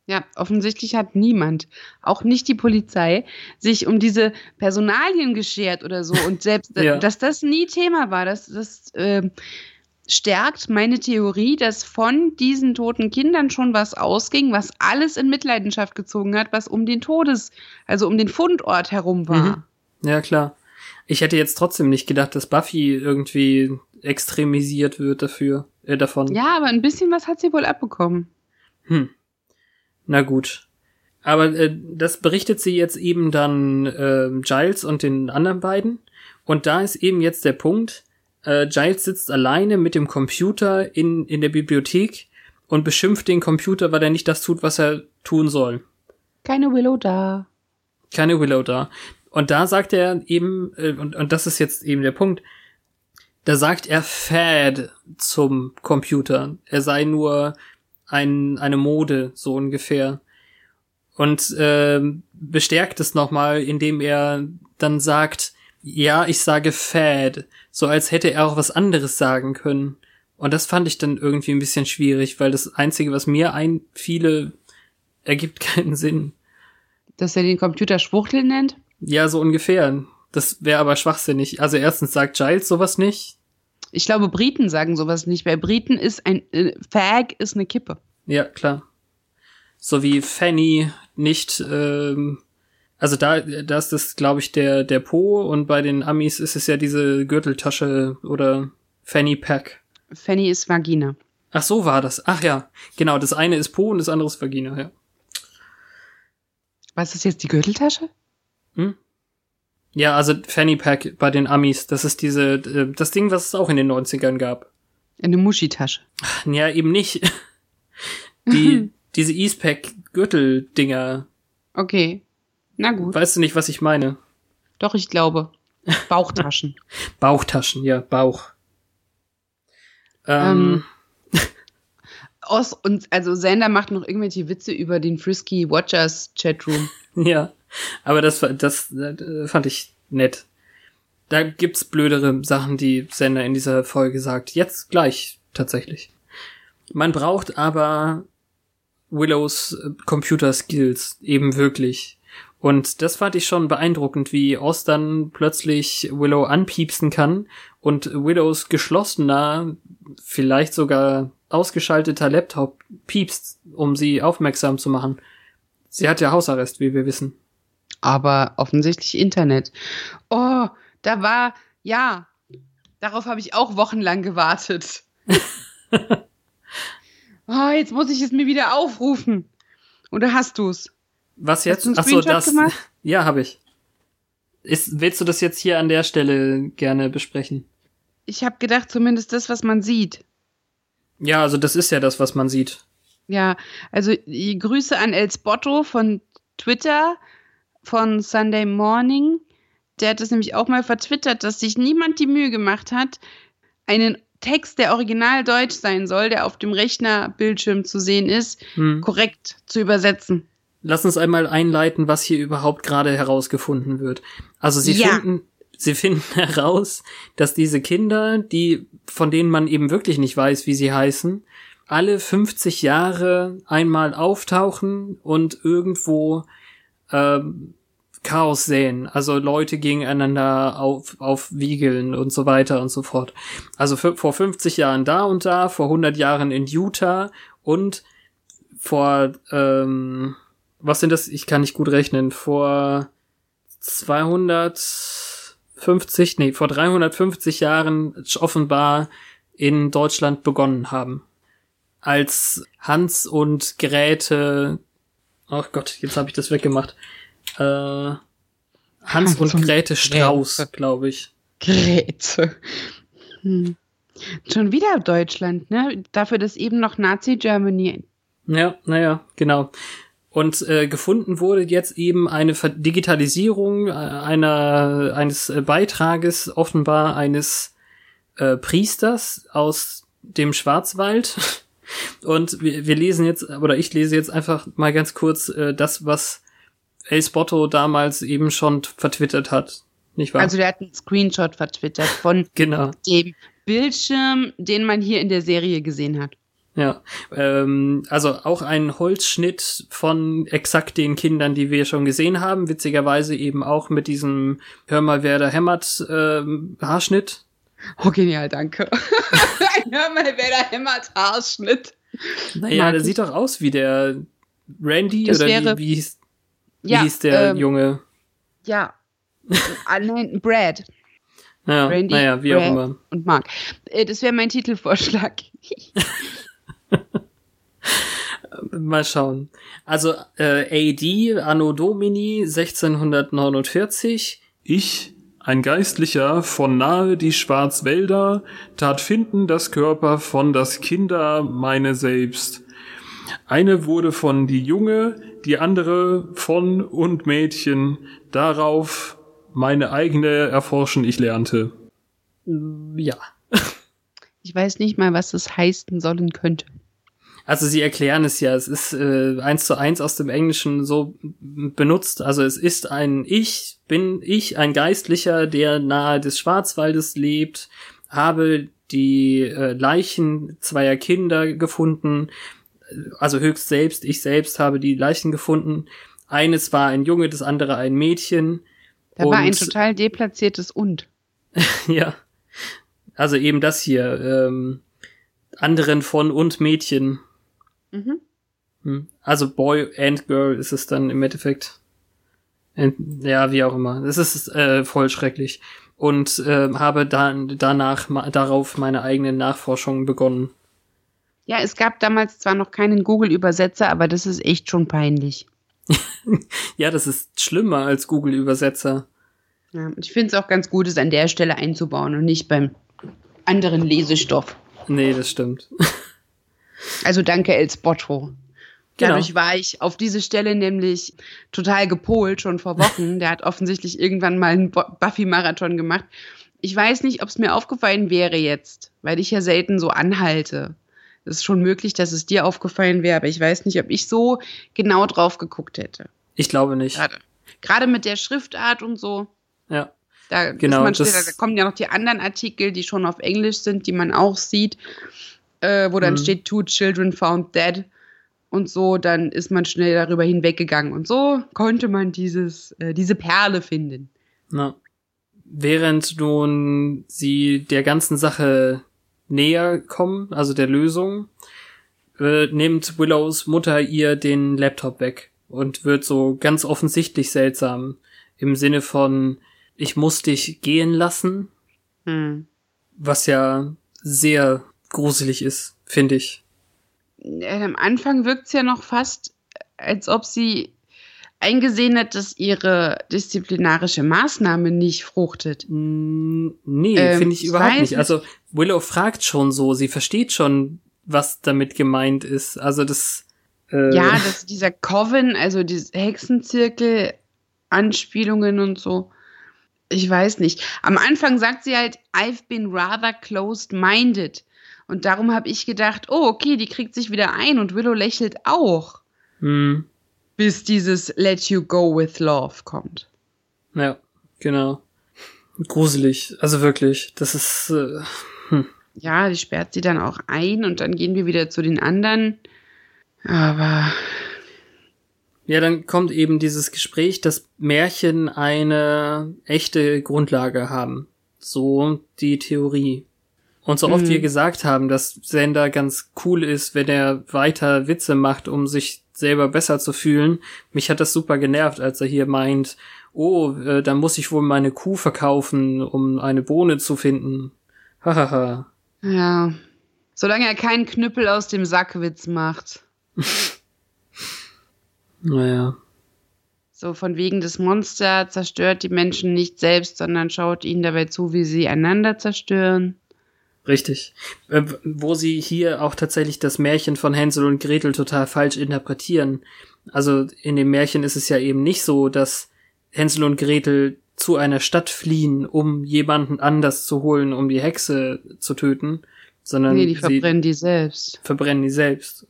Ja, offensichtlich hat niemand, auch nicht die Polizei, sich um diese Personalien geschert oder so. Und selbst, Ja. dass das nie Thema war, das, das ähm, stärkt meine Theorie, dass von diesen toten Kindern schon was ausging, was alles in Mitleidenschaft gezogen hat, was um den Todes, also um den Fundort herum war. Mhm. Ja, klar. Ich hätte jetzt trotzdem nicht gedacht, dass Buffy irgendwie extremisiert wird dafür, äh, davon. Ja, aber ein bisschen was hat sie wohl abbekommen. Hm. Na gut. Aber äh, das berichtet sie jetzt eben dann äh, Giles und den anderen beiden. Und da ist eben jetzt der Punkt, äh, Giles sitzt alleine mit dem Computer in, in der Bibliothek und beschimpft den Computer, weil er nicht das tut, was er tun soll. Keine Willow da. Keine Willow da. Und da sagt er eben, äh, und, und das ist jetzt eben der Punkt, da sagt er Fad zum Computer. Er sei nur ein, eine Mode, so ungefähr. Und ähm, bestärkt es nochmal, indem er dann sagt, ja, ich sage Fad, so als hätte er auch was anderes sagen können. Und das fand ich dann irgendwie ein bisschen schwierig, weil das Einzige, was mir einfiele, ergibt keinen Sinn. Dass er den Computer Schwuchtel nennt? Ja, so ungefähr. Das wäre aber schwachsinnig. Also erstens sagt Giles sowas nicht. Ich glaube, Briten sagen sowas nicht. Bei Briten ist ein äh, Fag ist eine Kippe. Ja, klar. So wie Fanny nicht ähm, Also da, da ist das, glaube ich, der, der Po und bei den Amis ist es ja diese Gürteltasche oder Fanny Pack. Fanny ist Vagina. Ach so war das. Ach ja, genau. Das eine ist Po und das andere ist Vagina, ja. Was ist jetzt die Gürteltasche? Hm? Ja, also Fanny Pack bei den Amis. Das ist diese, äh, das Ding, was es auch in den 90ern gab. Eine Muschitasche. Ja, eben nicht. Die, diese Eastpack Gürteldinger. Okay. Na gut. Weißt du nicht, was ich meine? Doch, ich glaube. Bauchtaschen. Bauchtaschen, ja, Bauch. Ähm, Aus, und, also Sander macht noch irgendwelche Witze über den Frisky Watchers Chatroom. ja. Aber das, das äh, fand ich nett. Da gibt's blödere Sachen, die Sender in dieser Folge sagt. Jetzt gleich, tatsächlich. Man braucht aber Willows äh, Computer Skills eben wirklich. Und das fand ich schon beeindruckend, wie Oz dann plötzlich Willow anpiepsen kann und Willows geschlossener, vielleicht sogar ausgeschalteter Laptop piepst, um sie aufmerksam zu machen. Sie hat ja Hausarrest, wie wir wissen. Aber offensichtlich Internet. Oh, da war, ja, darauf habe ich auch wochenlang gewartet. oh, jetzt muss ich es mir wieder aufrufen. Oder hast du's? Was jetzt? Hast du einen Ach so, Screenshot das. gemacht? Ja, habe ich. Ist, willst du das jetzt hier an der Stelle gerne besprechen? Ich habe gedacht, zumindest das, was man sieht. Ja, also das ist ja das, was man sieht. Ja, also die Grüße an El Spotto von Twitter, von Sunday Morning. Der hat es nämlich auch mal vertwittert, dass sich niemand die Mühe gemacht hat, einen Text, der original deutsch sein soll, der auf dem Rechnerbildschirm zu sehen ist, Hm. korrekt zu übersetzen. Lass uns einmal einleiten, was hier überhaupt gerade herausgefunden wird. Also sie Ja. finden, sie finden heraus, dass diese Kinder, die, von denen man eben wirklich nicht weiß, wie sie heißen, alle 50 Jahre einmal auftauchen und irgendwo ähm, Chaos säen. Also Leute gegeneinander auf, aufwiegeln und so weiter und so fort. Also für, vor 50 Jahren da und da, vor 100 Jahren in Utah und vor, ähm, was sind das? Ich kann nicht gut rechnen. Vor 250, nee, vor 350 Jahren offenbar in Deutschland begonnen haben. Als Hans und Grete, oh Gott, jetzt habe ich das weggemacht. Äh, Hans, Hans und Grete Strauß, glaube ich. Grete. Hm. Schon wieder Deutschland, ne? Dafür, dass eben noch Nazi-Germany. Ja, naja, genau. Und äh, gefunden wurde jetzt eben eine Digitalisierung äh, einer eines äh, Beitrages offenbar eines äh, Priesters aus dem Schwarzwald. Und wir, wir lesen jetzt, oder ich lese jetzt einfach mal ganz kurz äh, das, was El Spotto damals eben schon vertwittert hat. Nicht wahr? Also der hat einen Screenshot vertwittert von genau. dem Bildschirm, den man hier in der Serie gesehen hat. Ja, ähm, also auch ein Holzschnitt von exakt den Kindern, die wir schon gesehen haben. Witzigerweise eben auch mit diesem Hör mal, wer da hämmert ähm, Haarschnitt. Oh, genial, danke. Hör mal, wer da hämmert, Haarschnitt. Naja, Mag der ich. sieht doch aus wie der Randy Das oder wäre- wie, wie, hieß, wie Ja, hieß der ähm, Junge? Ja. ah, nein, Brad Ja, Randy, naja, wie auch Brad. immer. und Mark. Äh, Das wäre mein Titelvorschlag. Mal schauen. Also äh, AD, Anno Domini 1649. Ich, ein Geistlicher von nahe die Schwarzwälder, tat finden das Körper von das Kinder meine selbst. Eine wurde von die Junge, die andere von und Mädchen, darauf meine eigene erforschen ich lernte. Ja. Ich weiß nicht mal, was das heißen sollen könnte. Also sie erklären es ja, es ist äh, eins zu eins aus dem Englischen so benutzt. Also es ist ein Ich, bin ich, ein Geistlicher, der nahe des Schwarzwaldes lebt, habe die äh, Leichen zweier Kinder gefunden, also höchst selbst, ich selbst habe die Leichen gefunden. Eines war ein Junge, das andere ein Mädchen. Da war ein total deplatziertes Und. Ja. Also eben das hier, ähm, anderen von und Mädchen. Mhm. Hm. Also Boy and Girl ist es dann im Endeffekt. Ja, wie auch immer. Es ist äh, voll schrecklich. Und äh, habe dann danach darauf meine eigenen Nachforschungen begonnen. Ja, es gab damals zwar noch keinen Google-Übersetzer, aber das ist echt schon peinlich. ja, das ist schlimmer als Google-Übersetzer. Ja, ich finde es auch ganz gut, es an der Stelle einzubauen und nicht beim anderen Lesestoff. Nee, das stimmt. Also danke, El Spotto. Genau. Dadurch war ich auf diese Stelle nämlich total gepolt, schon vor Wochen. Der hat offensichtlich irgendwann mal einen Buffy-Marathon gemacht. Ich weiß nicht, ob es mir aufgefallen wäre jetzt, weil ich ja selten so anhalte. Es ist schon möglich, dass es dir aufgefallen wäre, aber ich weiß nicht, ob ich so genau drauf geguckt hätte. Ich glaube nicht. Gerade, Gerade mit der Schriftart und so. Ja. Da, genau, man steht, da kommen ja noch die anderen Artikel, die schon auf Englisch sind, die man auch sieht, äh, wo dann mhm. steht Two Children Found Dead und so, dann ist man schnell darüber hinweggegangen. Und so konnte man dieses, äh, diese Perle finden. Na. Während nun sie der ganzen Sache näher kommen, also der Lösung, äh, nimmt Willows Mutter ihr den Laptop weg und wird so ganz offensichtlich seltsam im Sinne von ich muss dich gehen lassen, hm. was ja sehr gruselig ist, finde ich am Anfang wirkt es ja noch fast, als ob sie eingesehen hat, dass ihre disziplinarische Maßnahme nicht fruchtet. Nee, ähm, finde ich überhaupt nicht. Also Willow fragt schon so, sie versteht schon, was damit gemeint ist. Also das. Äh ja, dass dieser Coven, also diese Hexenzirkel, Anspielungen und so. Ich weiß nicht. Am Anfang sagt sie halt, I've been rather closed-minded. Und darum habe ich gedacht, oh, okay, die kriegt sich wieder ein und Willow lächelt auch. Hm. Bis dieses Let You Go with Love kommt. Ja, genau. Gruselig, also wirklich. Das ist. Äh, hm. Ja, die sperrt sie dann auch ein und dann gehen wir wieder zu den anderen. Aber. Ja, dann kommt eben dieses Gespräch, dass Märchen eine echte Grundlage haben. So die Theorie. Und so oft mhm. wir gesagt haben, dass Sender ganz cool ist, wenn er weiter Witze macht, um sich selber besser zu fühlen. Mich hat das super genervt, als er hier meint, oh, äh, dann muss ich wohl meine Kuh verkaufen, um eine Bohne zu finden. Hahaha. ja. Solange er keinen Knüppel aus dem Sackwitz macht. naja. So von wegen des Monster zerstört die Menschen nicht selbst, sondern schaut ihnen dabei zu, wie sie einander zerstören. Richtig. Äh, wo sie hier auch tatsächlich das Märchen von Hänsel und Gretel total falsch interpretieren. Also in dem Märchen ist es ja eben nicht so, dass Hänsel und Gretel zu einer Stadt fliehen, um jemanden anders zu holen, um die Hexe zu töten, sondern nee, die verbrennen die selbst. Verbrennen die selbst.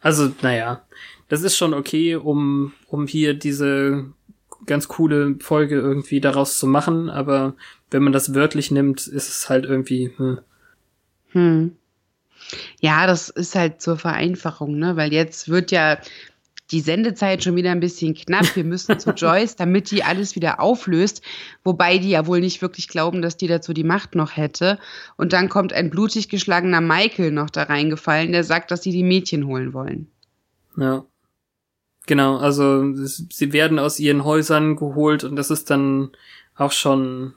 Also, naja, das ist schon okay, um, um hier diese ganz coole Folge irgendwie daraus zu machen, aber wenn man das wörtlich nimmt, ist es halt irgendwie. Hm. Hm. Ja, das ist halt zur Vereinfachung, ne? Weil jetzt wird ja die Sendezeit schon wieder ein bisschen knapp. Wir müssen zu Joyce, damit die alles wieder auflöst. Wobei die ja wohl nicht wirklich glauben, dass die dazu die Macht noch hätte. Und dann kommt ein blutig geschlagener Michael noch da reingefallen, der sagt, dass sie die Mädchen holen wollen. Ja. Genau, also sie werden aus ihren Häusern geholt und das ist dann auch schon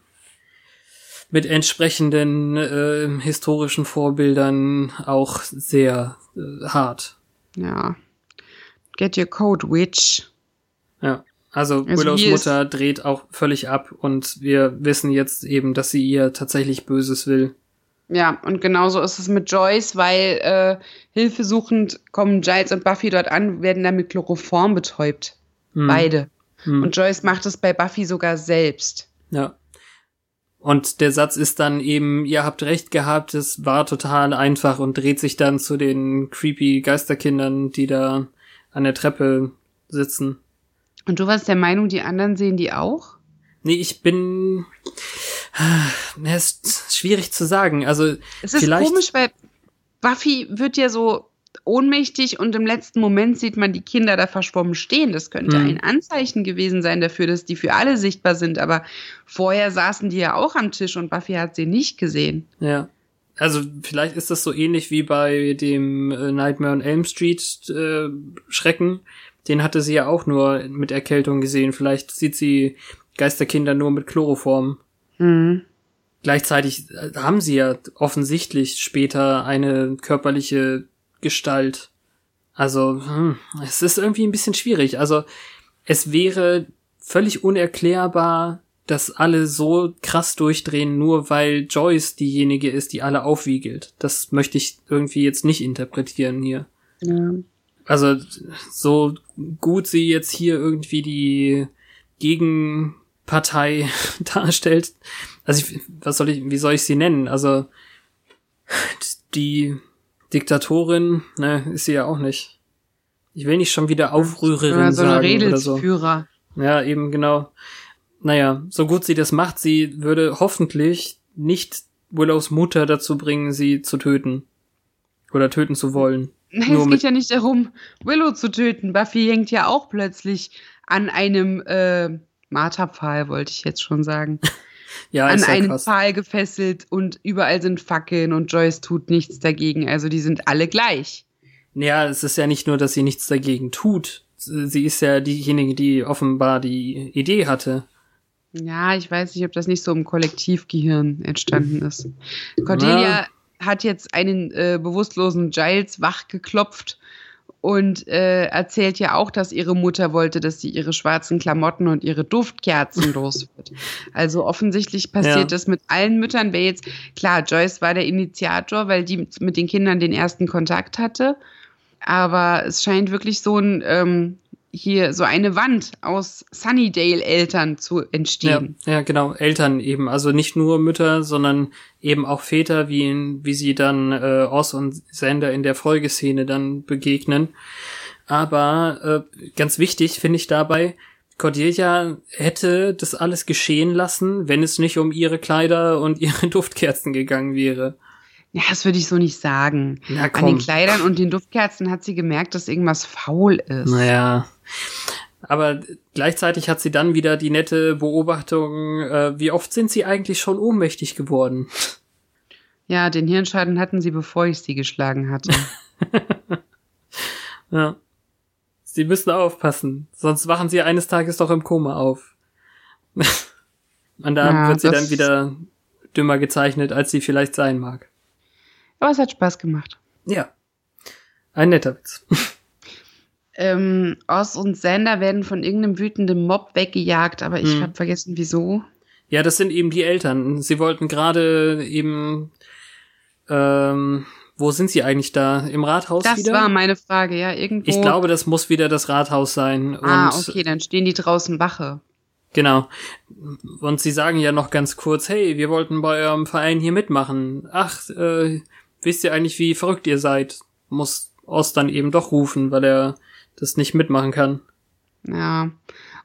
mit entsprechenden äh, historischen Vorbildern auch sehr äh, hart. Ja. Get your code, witch. Ja. Also, also Willows Mutter dreht auch völlig ab und wir wissen jetzt eben, dass sie ihr tatsächlich Böses will. Ja, und genauso ist es mit Joyce, weil äh, hilfesuchend kommen Giles und Buffy dort an, werden dann mit Chloroform betäubt. Hm. Beide. Hm. Und Joyce macht es bei Buffy sogar selbst. Ja. Und der Satz ist dann eben, ihr habt recht gehabt, es war total einfach und dreht sich dann zu den creepy Geisterkindern, die da an der Treppe sitzen. Und du warst der Meinung, die anderen sehen die auch? Nee, ich bin. Es ist schwierig zu sagen. Also. Es ist vielleicht komisch, weil Buffy wird ja so ohnmächtig und im letzten Moment sieht man die Kinder da verschwommen stehen. Das könnte hm. ein Anzeichen gewesen sein dafür, dass die für alle sichtbar sind. Aber vorher saßen die ja auch am Tisch und Buffy hat sie nicht gesehen. Ja. Also vielleicht ist das so ähnlich wie bei dem äh, Nightmare on Elm Street äh, Schrecken, den hatte sie ja auch nur mit Erkältung gesehen. Vielleicht sieht sie Geisterkinder nur mit Chloroform. Mhm. Gleichzeitig äh, haben sie ja offensichtlich später eine körperliche Gestalt. Also, hm, es ist irgendwie ein bisschen schwierig. Also, es wäre völlig unerklärbar, dass alle so krass durchdrehen, nur weil Joyce diejenige ist, die alle aufwiegelt. Das möchte ich irgendwie jetzt nicht interpretieren hier. Ja. Also, so gut sie jetzt hier irgendwie die Gegenpartei darstellt. Also, ich, was soll ich, wie soll ich sie nennen? Also, die Diktatorin, ne, ist sie ja auch nicht. Ich will nicht schon wieder Aufrührerin Ja, so sagen oder so. Redelsführer. Ja, eben genau. Naja, so gut sie das macht, sie würde hoffentlich nicht Willows Mutter dazu bringen, sie zu töten. Oder töten zu wollen. Nein, Nur es geht ja nicht darum, Willow zu töten. Buffy hängt ja auch plötzlich an einem äh, Marterpfahl, wollte ich jetzt schon sagen. Ja, an ja einen krass. Pfahl gefesselt und überall sind Fackeln und Joyce tut nichts dagegen. Also die sind alle gleich. Ja, es ist ja nicht nur, dass sie nichts dagegen tut. Sie ist ja diejenige, die offenbar die Idee hatte. Ja, ich weiß nicht, ob das nicht so im Kollektivgehirn entstanden ist. Cordelia hat jetzt einen äh, bewusstlosen Giles wachgeklopft und äh, erzählt ja auch, dass ihre Mutter wollte, dass sie ihre schwarzen Klamotten und ihre Duftkerzen los wird. Also offensichtlich passiert Ja. das mit allen Müttern. Wer jetzt, klar, Joyce war der Initiator, weil die mit den Kindern den ersten Kontakt hatte. Aber es scheint wirklich so ein ähm, hier so eine Wand aus Sunnydale-Eltern zu Ja, entstehen. ja, genau. Eltern eben. Also nicht nur Mütter, sondern eben auch Väter, wie, wie sie dann äh, Oz und Sander in der Folgeszene dann begegnen. Aber äh, ganz wichtig finde ich dabei, Cordelia hätte das alles geschehen lassen, wenn es nicht um ihre Kleider und ihre Duftkerzen gegangen wäre. Ja, das würde ich so nicht sagen. Na An den. Kleidern und den Duftkerzen hat sie gemerkt, dass irgendwas faul ist. Naja. Aber gleichzeitig hat sie dann wieder die nette Beobachtung, äh, wie oft sind sie eigentlich schon ohnmächtig geworden? Ja, den Hirnschaden hatten sie, bevor ich sie geschlagen hatte. Ja. Sie müssen aufpassen, sonst wachen sie eines Tages doch im Koma auf. Und da Ja, wird sie dann wieder dümmer gezeichnet, als sie vielleicht sein mag. Aber es hat Spaß gemacht. Ja. Ein netter Witz. Ähm, Oz und Sander werden von irgendeinem wütenden Mob weggejagt, aber ich Hm. habe vergessen, wieso. Ja, das sind eben die Eltern. Sie wollten gerade eben, ähm, wo sind sie eigentlich da? Im Rathaus Das wieder? war meine Frage, ja, irgendwo. ich glaube, das muss wieder das Rathaus sein. Ah, okay, dann stehen die draußen Wache. Genau. Und sie sagen ja noch ganz kurz, hey, wir wollten bei eurem Verein hier mitmachen. Ach, äh, wisst ihr eigentlich, wie verrückt ihr seid? Muss Ost dann eben doch rufen, weil er das nicht mitmachen kann. Ja.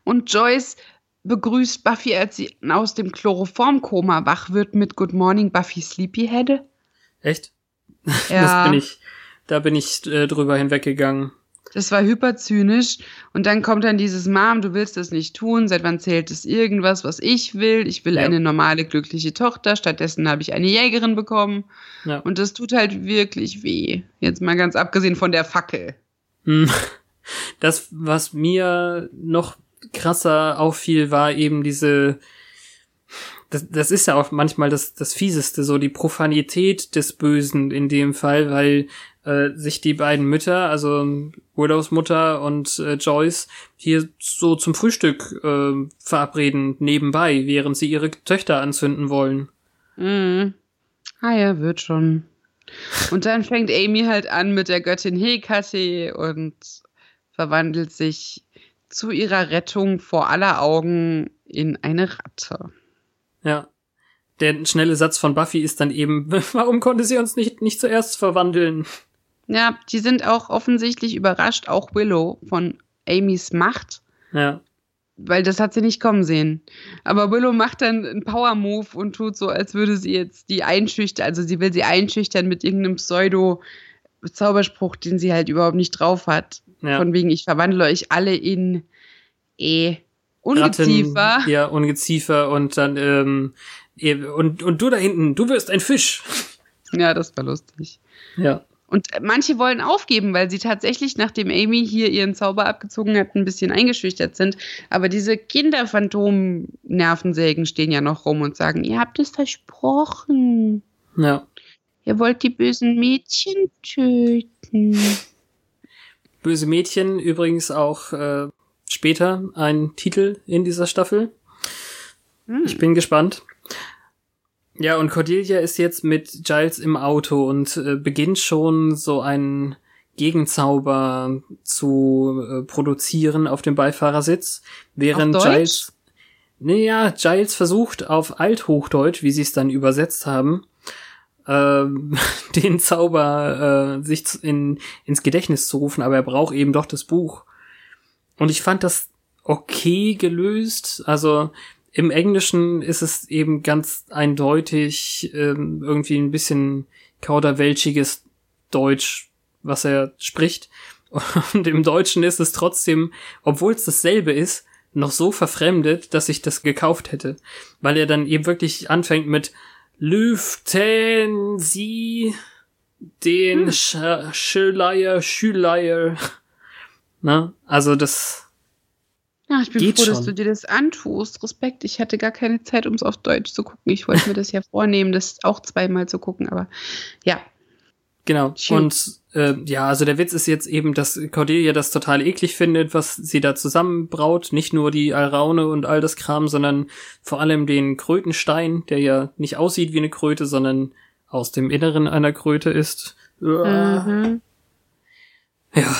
Und Joyce begrüßt Buffy, als sie aus dem Chloroformkoma wach wird, mit Good Morning Buffy Sleepyhead. Echt? Ja. Das bin ich, da bin ich äh, drüber hinweggegangen. Das war hyperzynisch. Und dann kommt dann dieses Mom, du willst das nicht tun. Seit wann zählt es irgendwas, was ich will? Ich will Ja. eine normale, glückliche Tochter. Stattdessen habe ich eine Jägerin bekommen. Ja. Und das tut halt wirklich weh. Jetzt mal ganz abgesehen von der Fackel. Hm. Das, was mir noch krasser auffiel, war eben diese, das, das ist ja auch manchmal das, das Fieseste, so die Profanität des Bösen in dem Fall, weil äh, sich die beiden Mütter, also Willows Mutter und äh, Joyce, hier so zum Frühstück äh, verabreden, nebenbei, während sie ihre Töchter anzünden wollen. Mhm. Ah ja, wird schon. Und dann fängt Amy halt an mit der Göttin Hekate und verwandelt sich zu ihrer Rettung vor aller Augen in eine Ratte. Ja. Der schnelle Satz von Buffy ist dann eben, warum konnte sie uns nicht, nicht zuerst verwandeln? Ja, die sind auch offensichtlich überrascht, auch Willow von Amys Macht, Ja. weil das hat sie nicht kommen sehen. Aber Willow macht dann einen Power-Move und tut so, als würde sie jetzt die einschüchtern, also sie will sie einschüchtern mit irgendeinem Pseudo-Zauberspruch, den sie halt überhaupt nicht drauf hat. Ja. Von wegen, ich verwandle euch alle in eh Ungeziefer. Ratten, ja, Ungeziefer und dann, ähm, eh, und, und du da hinten, du wirst ein Fisch. Ja, das war lustig. Ja. Und manche wollen aufgeben, weil sie tatsächlich, nachdem Amy hier ihren Zauber abgezogen hat, ein bisschen eingeschüchtert sind. Aber diese Kinderphantom-Nervensägen stehen ja noch rum und sagen, ihr habt es versprochen. Ja. Ihr wollt die bösen Mädchen töten. Böse Mädchen übrigens auch äh, später ein Titel in dieser Staffel. Hm. Ich bin gespannt. Ja, und Cordelia ist jetzt mit Giles im Auto und äh, beginnt schon so einen Gegenzauber zu äh, produzieren auf dem Beifahrersitz, während? Giles naja, Giles versucht auf Althochdeutsch, wie sie es dann übersetzt haben, ähm, den Zauber äh, sich in, ins Gedächtnis zu rufen, aber er braucht eben doch das Buch. Und ich fand das okay gelöst. Also im Englischen ist es eben ganz eindeutig ähm, irgendwie ein bisschen kauderwelschiges Deutsch, was er spricht. Und im Deutschen ist es trotzdem, obwohl es dasselbe ist, noch so verfremdet, dass ich das gekauft hätte. Weil er dann eben wirklich anfängt mit Lüften Sie den hm. Schleier, Schüleier. Na, also das, Ja, ich bin Geht froh, dass schon. du dir das antust. Respekt, ich hatte gar keine Zeit, um es auf Deutsch zu gucken. Ich wollte mir das ja vornehmen, das auch zweimal zu gucken, aber ja. Genau. Schön. Und äh, ja, also der Witz ist jetzt eben, dass Cordelia das total eklig findet, was sie da zusammenbraut. Nicht nur die Alraune und all das Kram, sondern vor allem den Krötenstein, der ja nicht aussieht wie eine Kröte, sondern aus dem Inneren einer Kröte ist. Mhm. Ja.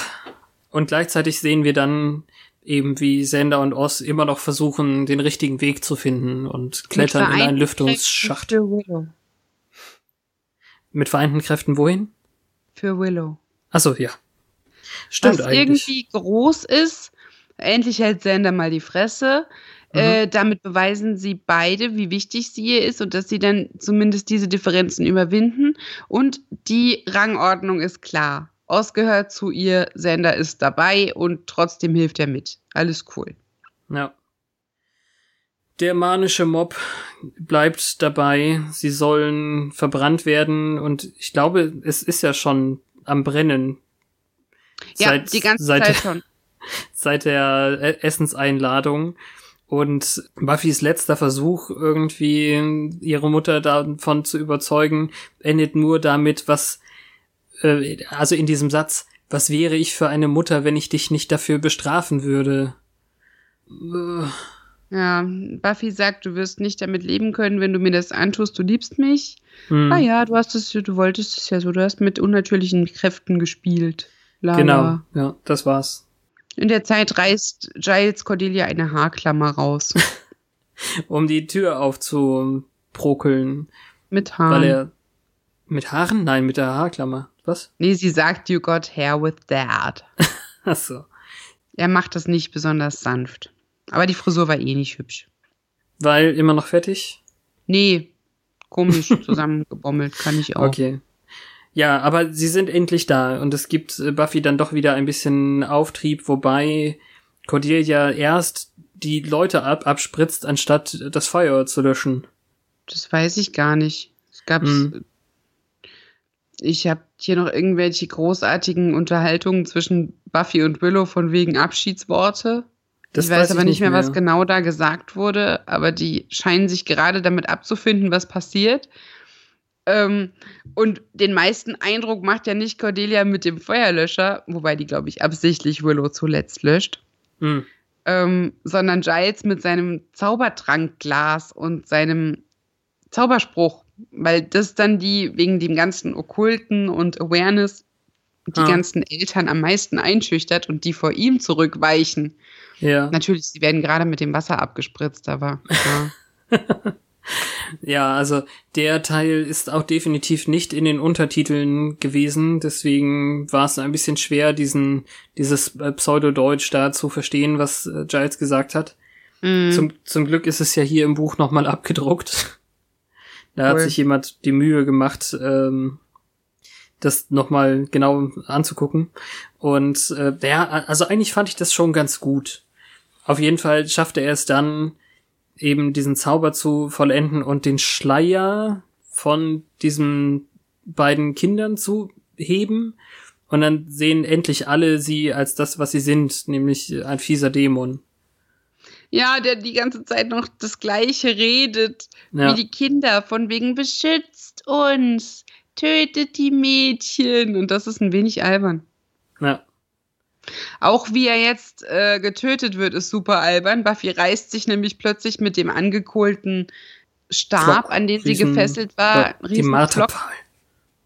Und gleichzeitig sehen wir dann eben, wie Sander und Oz immer noch versuchen, den richtigen Weg zu finden und klettern in einen Lüftungsschacht. Willow. Mit vereinten Kräften wohin? Für Willow. Achso, ja. Stimmt was eigentlich. irgendwie groß ist. Endlich hält Sander mal die Fresse. Mhm. Äh, damit beweisen sie beide, wie wichtig sie ihr ist und dass sie dann zumindest diese Differenzen überwinden. Und die Rangordnung ist klar. Oz gehört zu ihr, Sander ist dabei und trotzdem hilft er mit. Alles cool. Ja. Der manische Mob bleibt dabei. Sie sollen verbrannt werden und ich glaube, es ist ja schon am Brennen. Ja, Seit- die ganze seit, Zeit schon. Seit der äh, Essenseinladung. Und Buffys letzter Versuch, irgendwie ihre Mutter davon zu überzeugen, endet nur damit, was, äh, also in diesem Satz, was wäre ich für eine Mutter, wenn ich dich nicht dafür bestrafen würde? Äh, Ja, Buffy sagt, du wirst nicht damit leben können, wenn du mir das antust, du liebst mich. hm. Ah ja, du hast es, du wolltest es ja so, du hast mit unnatürlichen Kräften gespielt. Lala. Genau, ja, das war's. In der Zeit reißt Giles Cordelia eine Haarklammer raus. Um die Tür aufzuprokeln, mit Haaren. weil er mit Haaren? Nein, mit der Haarklammer. Was? nee, sie sagt, you got hair with that. Ach so. Er macht das nicht besonders sanft. Aber die Frisur war eh nicht hübsch. Weil immer noch fertig? Nee, komisch zusammengebommelt, kann ich auch. Okay. Ja, aber sie sind endlich da und es gibt äh, Buffy dann doch wieder ein bisschen Auftrieb, wobei Cordelia erst die Leute ab abspritzt, anstatt das Feuer zu löschen. Das weiß ich gar nicht. Es gab. Hm. Ich habe hier noch irgendwelche großartigen Unterhaltungen zwischen Buffy und Willow von wegen Abschiedsworte. Das ich weiß, aber nicht mehr, was mehr. genau da gesagt wurde, aber die scheinen sich gerade damit abzufinden, was passiert. Ähm, und den meisten Eindruck macht ja nicht Cordelia mit dem Feuerlöscher, wobei die, glaube ich, absichtlich Willow zuletzt löscht, Hm. ähm, sondern Giles mit seinem Zaubertrankglas und seinem Zauberspruch, weil das dann die wegen dem ganzen Okkulten und Awareness die Ah. ganzen Eltern am meisten einschüchtert und die vor ihm zurückweichen. Ja. Natürlich, sie werden gerade mit dem Wasser abgespritzt, aber ja. Ja, also der Teil ist auch definitiv nicht in den Untertiteln gewesen, deswegen war es ein bisschen schwer, diesen, dieses äh, Pseudodeutsch da zu verstehen, was äh, Giles gesagt hat. Mhm. Zum, zum Glück ist es ja hier im Buch nochmal abgedruckt. Da hat Cool. sich jemand die Mühe gemacht, ähm, das nochmal genau anzugucken. Und äh, ja, also eigentlich fand ich das schon ganz gut. Auf jeden Fall schaffte er es dann, eben diesen Zauber zu vollenden und den Schleier von diesen beiden Kindern zu heben und dann sehen endlich alle sie als das, was sie sind, nämlich ein fieser Dämon. Ja, der die ganze Zeit noch das Gleiche redet Ja. wie die Kinder, von wegen beschützt uns, tötet die Mädchen. Und das ist ein wenig albern. Ja. Auch wie er jetzt äh, getötet wird, ist super albern. Buffy reißt sich nämlich plötzlich mit dem angekohlten Stab, Flock, an den sie riesen- gefesselt war, die riesen Marterpfahl.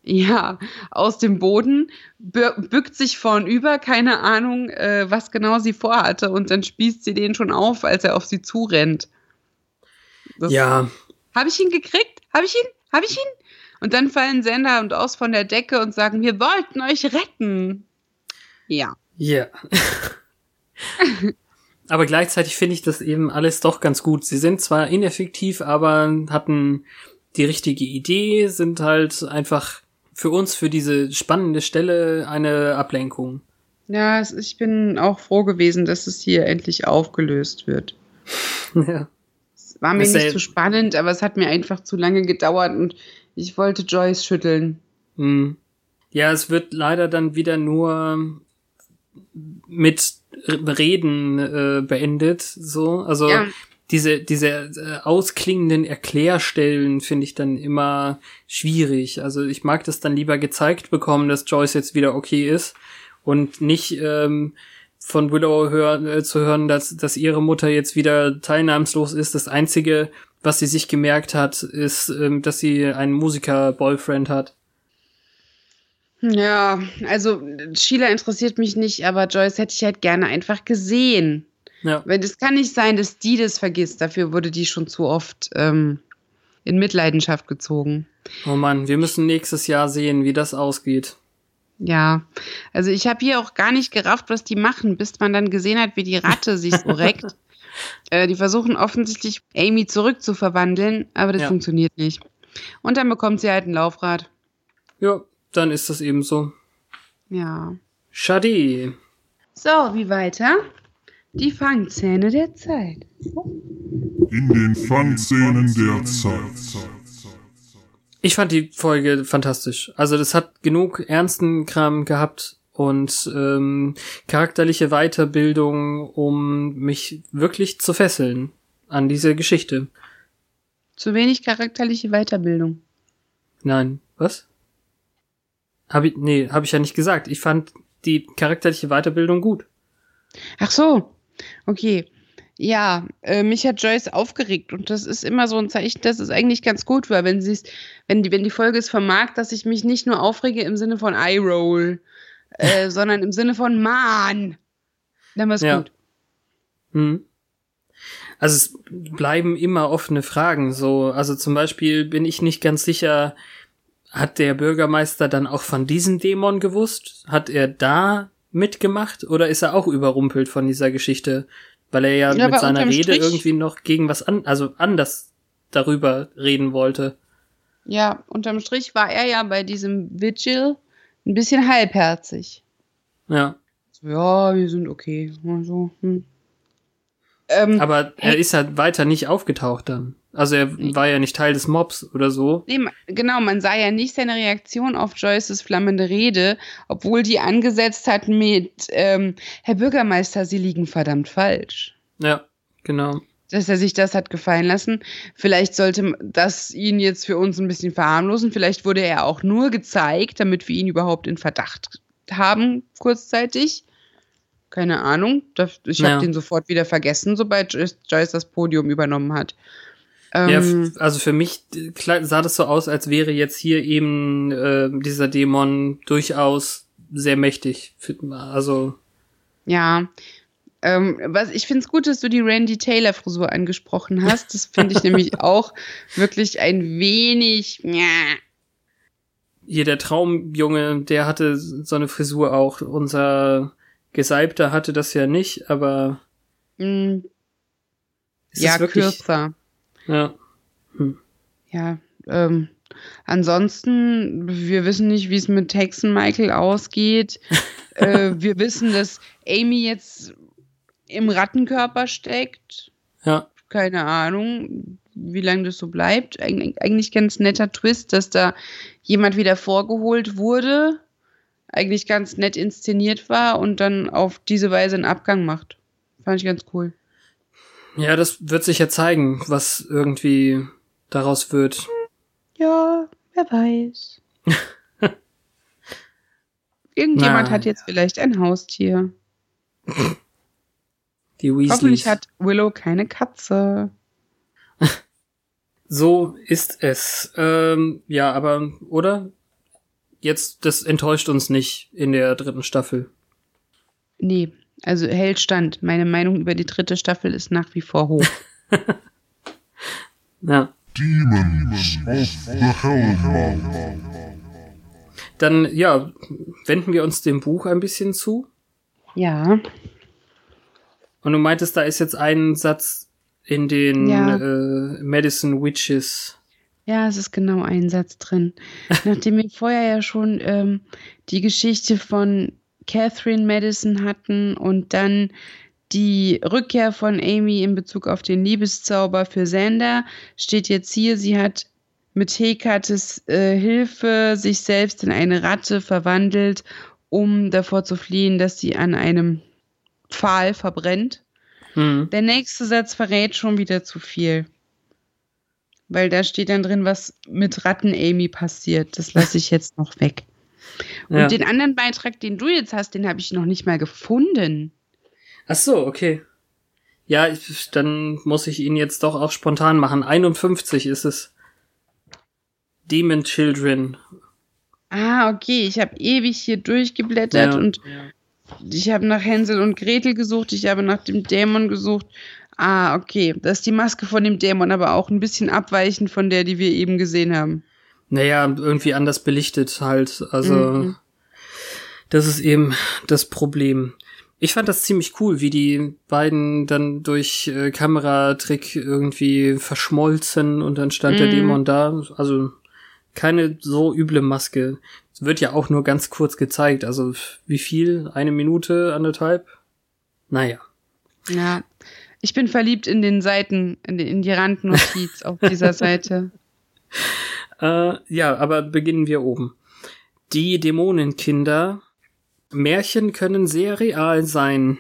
ja, aus dem Boden, bü- bückt sich vornüber, keine Ahnung, äh, was genau sie vorhatte, und dann spießt sie den schon auf, als er auf sie zurennt. Das- Ja, Habe ich ihn gekriegt? Habe ich ihn? Habe ich ihn? Und dann fallen Sender und Aus von der Decke und sagen, wir wollten euch retten. Ja. ja. aber gleichzeitig finde ich das eben alles doch ganz gut. Sie sind zwar ineffektiv, aber hatten die richtige Idee, sind halt einfach für uns, für diese spannende Stelle eine Ablenkung. Ja, ich bin auch froh gewesen, dass es hier endlich aufgelöst wird. ja. Es war mir Das nicht zu spannend, aber es hat mir einfach zu lange gedauert und ich wollte Joyce schütteln. Hm. Ja, es wird leider dann wieder nur mit Reden äh, beendet, so. Also Ja. diese diese äh, ausklingenden Erklärstellen finde ich dann immer schwierig. Also ich mag das dann lieber gezeigt bekommen, dass Joyce jetzt wieder okay ist und nicht ähm, von Willow hör, äh, zu hören, dass, dass ihre Mutter jetzt wieder teilnahmslos ist. Das Einzige, was sie sich gemerkt hat, ist, ähm, dass sie einen Musiker-Boyfriend hat. Ja, also Sheila interessiert mich nicht, aber Joyce hätte ich halt gerne einfach gesehen. Ja. Weil das kann nicht sein, dass die das vergisst. Dafür wurde die schon zu oft ähm, in Mitleidenschaft gezogen. Oh Mann, wir müssen nächstes Jahr sehen, wie das ausgeht. Ja, also ich habe hier auch gar nicht gerafft, was die machen, bis man dann gesehen hat, wie die Ratte sich so reckt. Äh, die versuchen offensichtlich Amy zurückzuverwandeln, aber das Ja. funktioniert nicht. Und dann bekommt sie halt ein Laufrad. Ja, dann ist das eben so. Ja. Schade. So, wie weiter? Die Fangzähne der Zeit. In den Fangszenen der Zeit. Ich fand die Folge fantastisch. Also das hat genug ernsten Kram gehabt und ähm, charakterliche Weiterbildung, um mich wirklich zu fesseln an diese Geschichte. Zu wenig charakterliche Weiterbildung. Nein, was? Hab ich, nee, habe ich ja nicht gesagt. Ich fand die charakterliche Weiterbildung gut. Ach so, okay. Ja, äh, mich hat Joyce aufgeregt und das ist immer so ein Zeichen, dass es eigentlich ganz gut war, wenn sie es, wenn die, wenn die Folge es vermag, dass ich mich nicht nur aufrege im Sinne von Eye Roll, äh, sondern im Sinne von Mann. Dann war's Ja. gut. Hm. Also es bleiben immer offene Fragen. So, also zum Beispiel bin ich nicht ganz sicher, hat der Bürgermeister dann auch von diesem Dämon gewusst? Hat er da mitgemacht oder ist er auch überrumpelt von dieser Geschichte? Weil er ja, Ja, mit seiner Rede Strich- irgendwie noch gegen was an, also anders darüber reden wollte. Ja, unterm Strich war er ja bei diesem Vigil ein bisschen halbherzig. Ja. So, ja, wir sind okay. Also, hm. ähm, Aber er ist ja weiter nicht aufgetaucht dann. Also er war ja nicht Teil des Mobs oder so. Nee, genau, man sah ja nicht seine Reaktion auf Joyces flammende Rede, obwohl die angesetzt hat mit ähm, Herr Bürgermeister, Sie liegen verdammt falsch. Ja, genau. Dass er sich das hat gefallen lassen. Vielleicht sollte das ihn jetzt für uns ein bisschen verharmlosen. Vielleicht wurde er auch nur gezeigt, damit wir ihn überhaupt in Verdacht haben, kurzzeitig. Keine Ahnung. Ich Ja. habe den sofort wieder vergessen, sobald Joyce das Podium übernommen hat. Ja, Ähm, f- also für mich äh, sah das so aus, als wäre jetzt hier eben äh, dieser Dämon durchaus sehr mächtig. Also, Ja. Ähm, was, ich finde es gut, dass du die Randy Taylor Frisur angesprochen hast. Das finde ich nämlich auch wirklich ein wenig. Hier der Traumjunge, der hatte so eine Frisur auch. Unser Gesalbter hatte das ja nicht, aber Mm, ja, wirklich. kürzer. Ja. Ja. Ähm, ansonsten, wir wissen nicht, wie es mit Hexen Michael ausgeht. äh, wir wissen, dass Amy jetzt im Rattenkörper steckt. Ja. keine Ahnung, wie lange das so bleibt. Eig eigentlich ganz netter Twist, dass da jemand wieder vorgeholt wurde. eigentlich ganz nett inszeniert war und dann auf diese Weise einen Abgang macht. Fand ich ganz cool. Ja, das wird sich ja zeigen, was irgendwie daraus wird. Ja, wer weiß. Irgendjemand Na, hat jetzt vielleicht ein Haustier. Die Hoffentlich Weasleys. hat Willow keine Katze. So ist es. Ähm, ja, aber, oder? Jetzt, das enttäuscht uns nicht in der dritten Staffel. Nee, also hält stand. Meine Meinung über die dritte Staffel ist nach wie vor hoch. Ja. Demons of the Hellmouth. Dann, ja, wenden wir uns dem Buch ein bisschen zu. ja, Und du meintest, da ist jetzt ein Satz in den Ja. äh, Medicine Witches. ja, es ist genau ein Satz drin. Nachdem wir vorher ja schon ähm, die Geschichte von Catherine Madison hatten und dann die Rückkehr von Amy in Bezug auf den Liebeszauber für Xander, steht jetzt hier, sie hat mit Hekates äh, Hilfe sich selbst in eine Ratte verwandelt, um davor zu fliehen, dass sie an einem Pfahl verbrennt. Hm. Der nächste Satz verrät schon wieder zu viel. Weil da steht dann drin, was mit Ratten Amy passiert. Das lasse ich jetzt noch weg. Und Ja. den anderen Beitrag, den du jetzt hast, den habe ich noch nicht mal gefunden. Ach so, okay. Ja, ich, dann muss ich ihn jetzt doch auch spontan machen. 51 ist es. Demon Children. Ah, okay. Ich habe ewig hier durchgeblättert Ja. und ich habe nach Hänsel und Gretel gesucht. Ich habe nach dem Dämon gesucht. Ah, okay. Das ist die Maske von dem Dämon, aber auch ein bisschen abweichend von der, die wir eben gesehen haben. Naja, irgendwie anders belichtet halt. Also, Mhm. das ist eben das Problem. Ich fand das ziemlich cool, wie die beiden dann durch äh, Kameratrick irgendwie verschmolzen und dann stand der Mhm. Dämon da. Also keine so üble Maske. Es wird ja auch nur ganz kurz gezeigt. Also wie viel? Eine Minute, anderthalb? Naja. Ja. Ich bin verliebt in den Seiten, in die, in die Randnotiz auf dieser Seite. Äh, ja, aber beginnen wir oben. Die Dämonenkinder. Märchen können sehr real sein.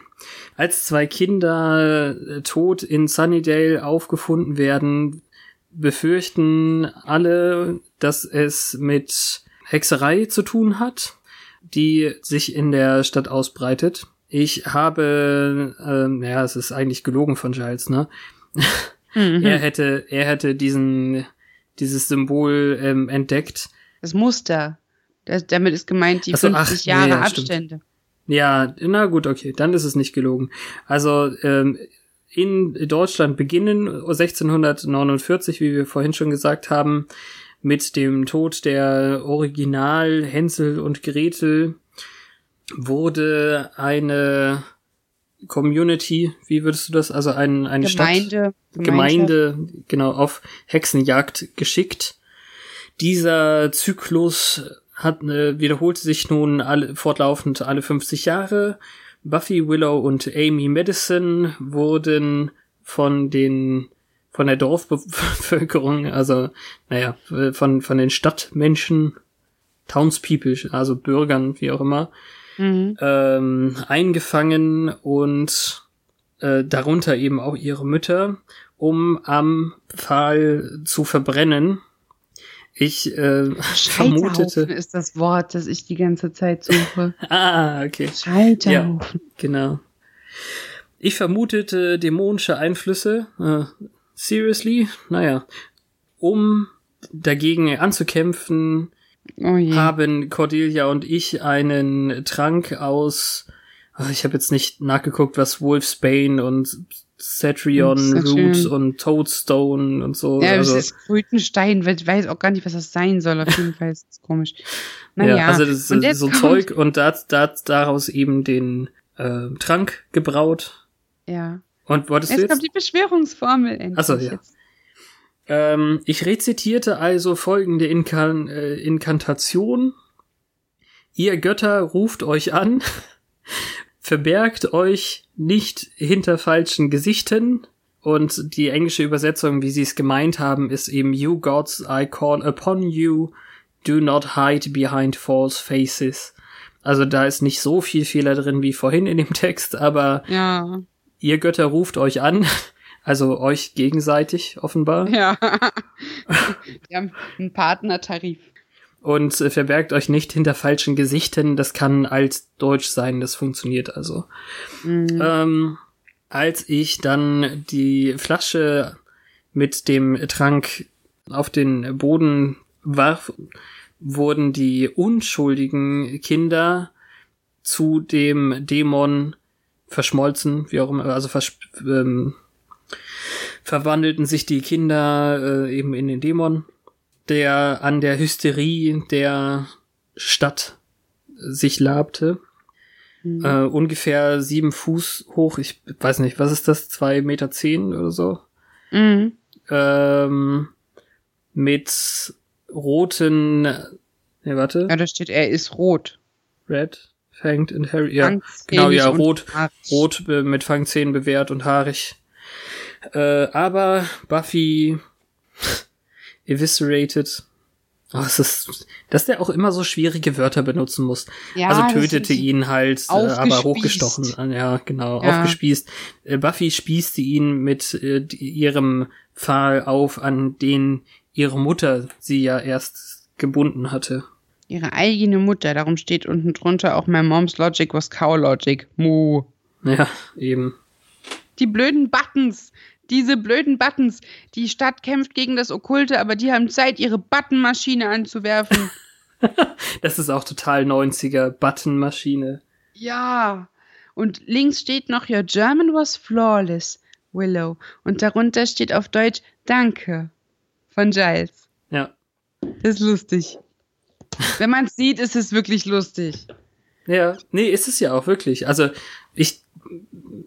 Als zwei Kinder äh, tot in Sunnydale aufgefunden werden, befürchten alle, dass es mit Hexerei zu tun hat, die sich in der Stadt ausbreitet. Ich habe, ähm, ja, es ist eigentlich gelogen von Giles, ne? Mhm. Er hätte, er hätte diesen, dieses Symbol ähm, entdeckt. Das Muster. Das, damit ist gemeint die Ach so, ach, 50 Jahre ja, stimmt. Abstände. Ja, na gut, okay, dann ist es nicht gelogen. Also ähm, in Deutschland beginnen 1649, wie wir vorhin schon gesagt haben, mit dem Tod der Original Hänsel und Gretel wurde eine Community, wie würdest du das, also ein, eine Stadt, Gemeinde. Gemeinde, genau, auf Hexenjagd geschickt. Dieser Zyklus hat, äh, wiederholte sich nun alle, fortlaufend alle 50 Jahre. Buffy, Willow und Amy Madison wurden von den von der Dorfbevölkerung, also naja, von von den Stadtmenschen, Townspeople, also Bürgern, wie auch immer, Mhm. ähm, eingefangen und äh, darunter eben auch ihre Mütter, um am Pfahl zu verbrennen. Ich äh, vermutete. ist das Wort, das ich die ganze Zeit suche. Ah, okay. Scheiterhaufen. Genau. Ich vermutete dämonische Einflüsse. Äh, seriously? Naja. Um dagegen anzukämpfen, Oh haben Cordelia und ich einen Trank aus, ach, ich habe jetzt nicht nachgeguckt, was Wolfsbane und Cetrion Cetrion. Root und Toadstone und so. ja, also, das ist Grütenstein. Ich weiß auch gar nicht, was das sein soll. Auf jeden Fall ist das komisch. Naja, ja, also das ist so Zeug und da, da, daraus eben den äh, Trank gebraut. Ja. Und wolltest Jetzt, du kommt jetzt? die Beschwörungsformel endlich. Ach so, ja. Ähm, ich rezitierte also folgende Inkan äh, Inkantation. Ihr Götter ruft euch an, verbergt euch nicht hinter falschen Gesichten. Und die englische Übersetzung, wie sie es gemeint haben, ist eben You gods I call upon you, do not hide behind false faces. Also da ist nicht so viel Fehler drin wie vorhin in dem Text, aber Ja. Ihr Götter ruft euch an. Also euch gegenseitig offenbar. Ja. Die haben einen Partnertarif. Und äh, verbergt euch nicht hinter falschen Gesichtern. Das kann altdeutsch sein, das funktioniert also. Mhm. Ähm, als ich dann die Flasche mit dem Trank auf den Boden warf, wurden die unschuldigen Kinder zu dem Dämon verschmolzen, wie auch immer, also vers ähm, verwandelten sich die Kinder äh, eben in den Dämon, der an der Hysterie der Stadt sich labte. Mhm. Äh, ungefähr sieben Fuß hoch. Ich weiß nicht, was ist das? Zwei Meter zehn oder so. Mhm. Ähm, mit roten. Ne, warte. Ja, da steht, er ist rot. Red, Fanged and Harry. Ja, genau, ja, rot. Rot äh, mit Fangzähnen bewehrt und haarig. Äh, aber Buffy eviscerated. Oh, es ist, dass der auch immer so schwierige Wörter benutzen muss. Ja, also tötete ihn halt, äh, aber hochgestochen. Ja, genau, Ja. aufgespießt. Äh, Buffy spießte ihn mit äh, ihrem Pfahl auf, an den ihre Mutter sie ja erst gebunden hatte. Ihre eigene Mutter, darum steht unten drunter auch My Mom's Logic was Cow Logic. Mu. Ja, eben. Die blöden Buttons. Diese blöden Buttons. Die Stadt kämpft gegen das Okkulte, aber die haben Zeit, ihre Buttonmaschine anzuwerfen. Das ist auch total 90er Buttonmaschine. ja. Und links steht noch Your German was flawless, Willow. Und darunter steht auf Deutsch Danke von Giles. Ja. Das ist lustig. Wenn man es sieht, ist es wirklich lustig. Ja, nee, ist es ja auch wirklich. Also ich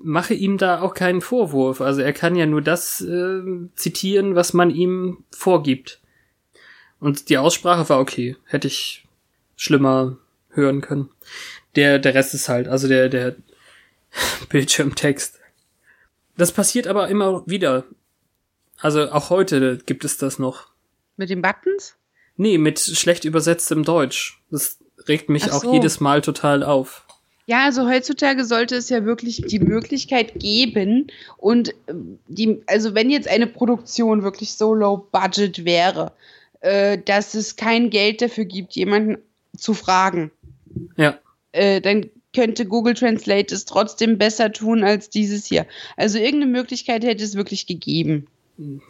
mache ihm da auch keinen Vorwurf. Also er kann ja nur das äh, zitieren, was man ihm vorgibt. Und die Aussprache war okay. Hätte ich schlimmer hören können. Der, der Rest ist halt, also der, der Bildschirmtext. Das passiert aber immer wieder. Also auch heute gibt es das noch. Mit den Buttons? Nee, mit schlecht übersetztem Deutsch. Das regt mich Ach auch so. jedes Mal total auf. Ja, also heutzutage sollte es ja wirklich die Möglichkeit geben und ähm, die, also wenn jetzt eine Produktion wirklich so low budget wäre, äh, dass es kein Geld dafür gibt, jemanden zu fragen, Ja. äh, dann könnte Google Translate es trotzdem besser tun als dieses hier. Also irgendeine Möglichkeit hätte es wirklich gegeben.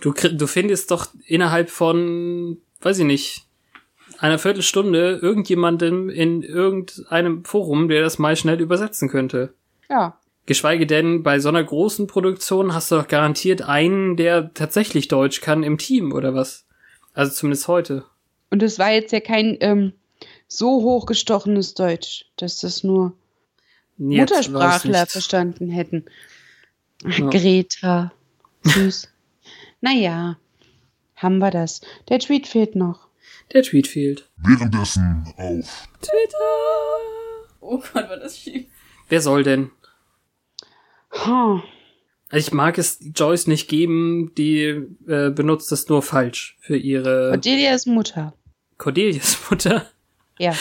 Du, du findest doch innerhalb von, weiß ich nicht, einer Viertelstunde irgendjemandem in irgendeinem Forum, der das mal schnell übersetzen könnte. Ja. Geschweige denn, bei so einer großen Produktion hast du doch garantiert einen, der tatsächlich Deutsch kann im Team oder was. Also zumindest heute. Und es war jetzt ja kein ähm, so hochgestochenes Deutsch, dass das nur Jetzt Muttersprachler verstanden hätten. Ach, Ja. Greta. Süß. naja, haben wir das. Der Tweet fehlt noch. Der Tweet fehlt. Währenddessen auf Oh Gott, war das schief. Wer soll denn? Huh. Also Ich mag es Joyce nicht geben, die äh, benutzt es nur falsch für ihre Cordelias Mutter. Cordelias Mutter. Ja.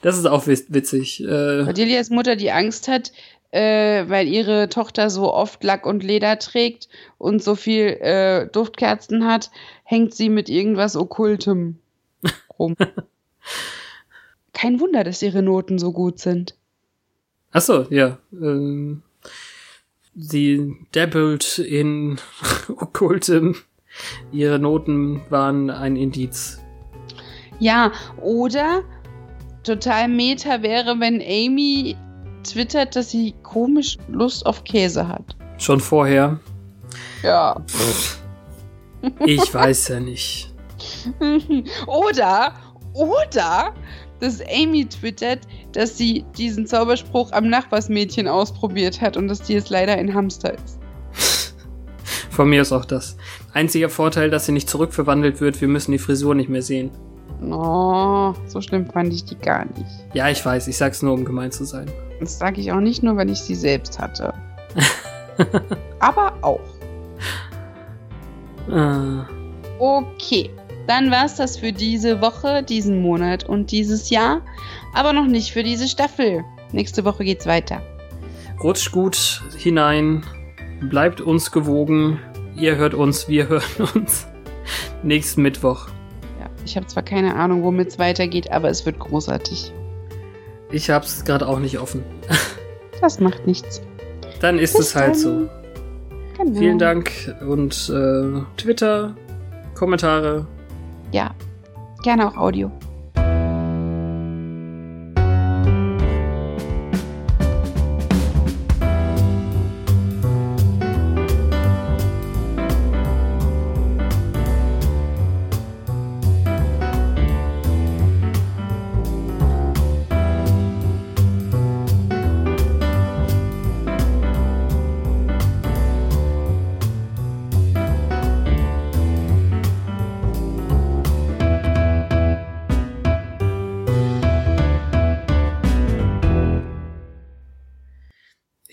Das ist auch witz- witzig. Äh, Cordelias Mutter, die Angst hat, äh, weil ihre Tochter so oft Lack und Leder trägt und so viel äh, Duftkerzen hat, hängt sie mit irgendwas Okkultem rum. Kein Wunder, dass ihre Noten so gut sind. ach so, ja. Ähm, sie dabbelt in Okkultem. Ihre Noten waren ein Indiz. Ja, oder total meta wäre, wenn Amy twittert, dass sie komisch Lust auf Käse hat. Schon vorher. Ja. Ich weiß ja nicht. oder, oder, dass Amy twittert, dass sie diesen Zauberspruch am Nachbarsmädchen ausprobiert hat und dass die jetzt leider ein Hamster ist. Von mir ist auch das. Einziger Vorteil, dass sie nicht zurückverwandelt wird, wir müssen die Frisur nicht mehr sehen. Oh, so schlimm fand ich die gar nicht. Ja, ich weiß, ich sag's nur, um gemein zu sein. Das sage ich auch nicht nur, weil ich sie selbst hatte. Aber auch. Äh, Okay. dann war's das für diese Woche, diesen Monat und dieses Jahr. Aber noch nicht für diese Staffel. Nächste Woche geht's weiter. Rutscht gut hinein, bleibt uns gewogen. Ihr hört uns, wir hören uns nächsten Mittwoch. Ich habe zwar keine Ahnung, womit es weitergeht, aber es wird großartig. Ich hab's gerade auch nicht offen. Das macht nichts. Dann ist Bis es halt dann. so. Genau. Vielen Dank und äh, Twitter, Kommentare. Ja, gerne auch Audio.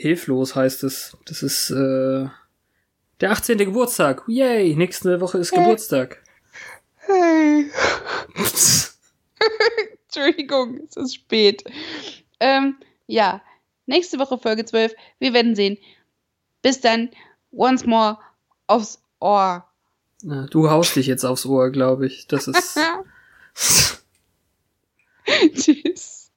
Hilflos heißt es. Das ist äh, der 18. Geburtstag. Yay, nächste Woche ist Geburtstag. Hey. Entschuldigung, es ist spät. Ähm, ja, nächste Woche Folge 12. Wir werden sehen. Bis dann. Once more aufs Ohr. Na, Du haust dich jetzt aufs Ohr, glaube ich. Das ist. Tschüss.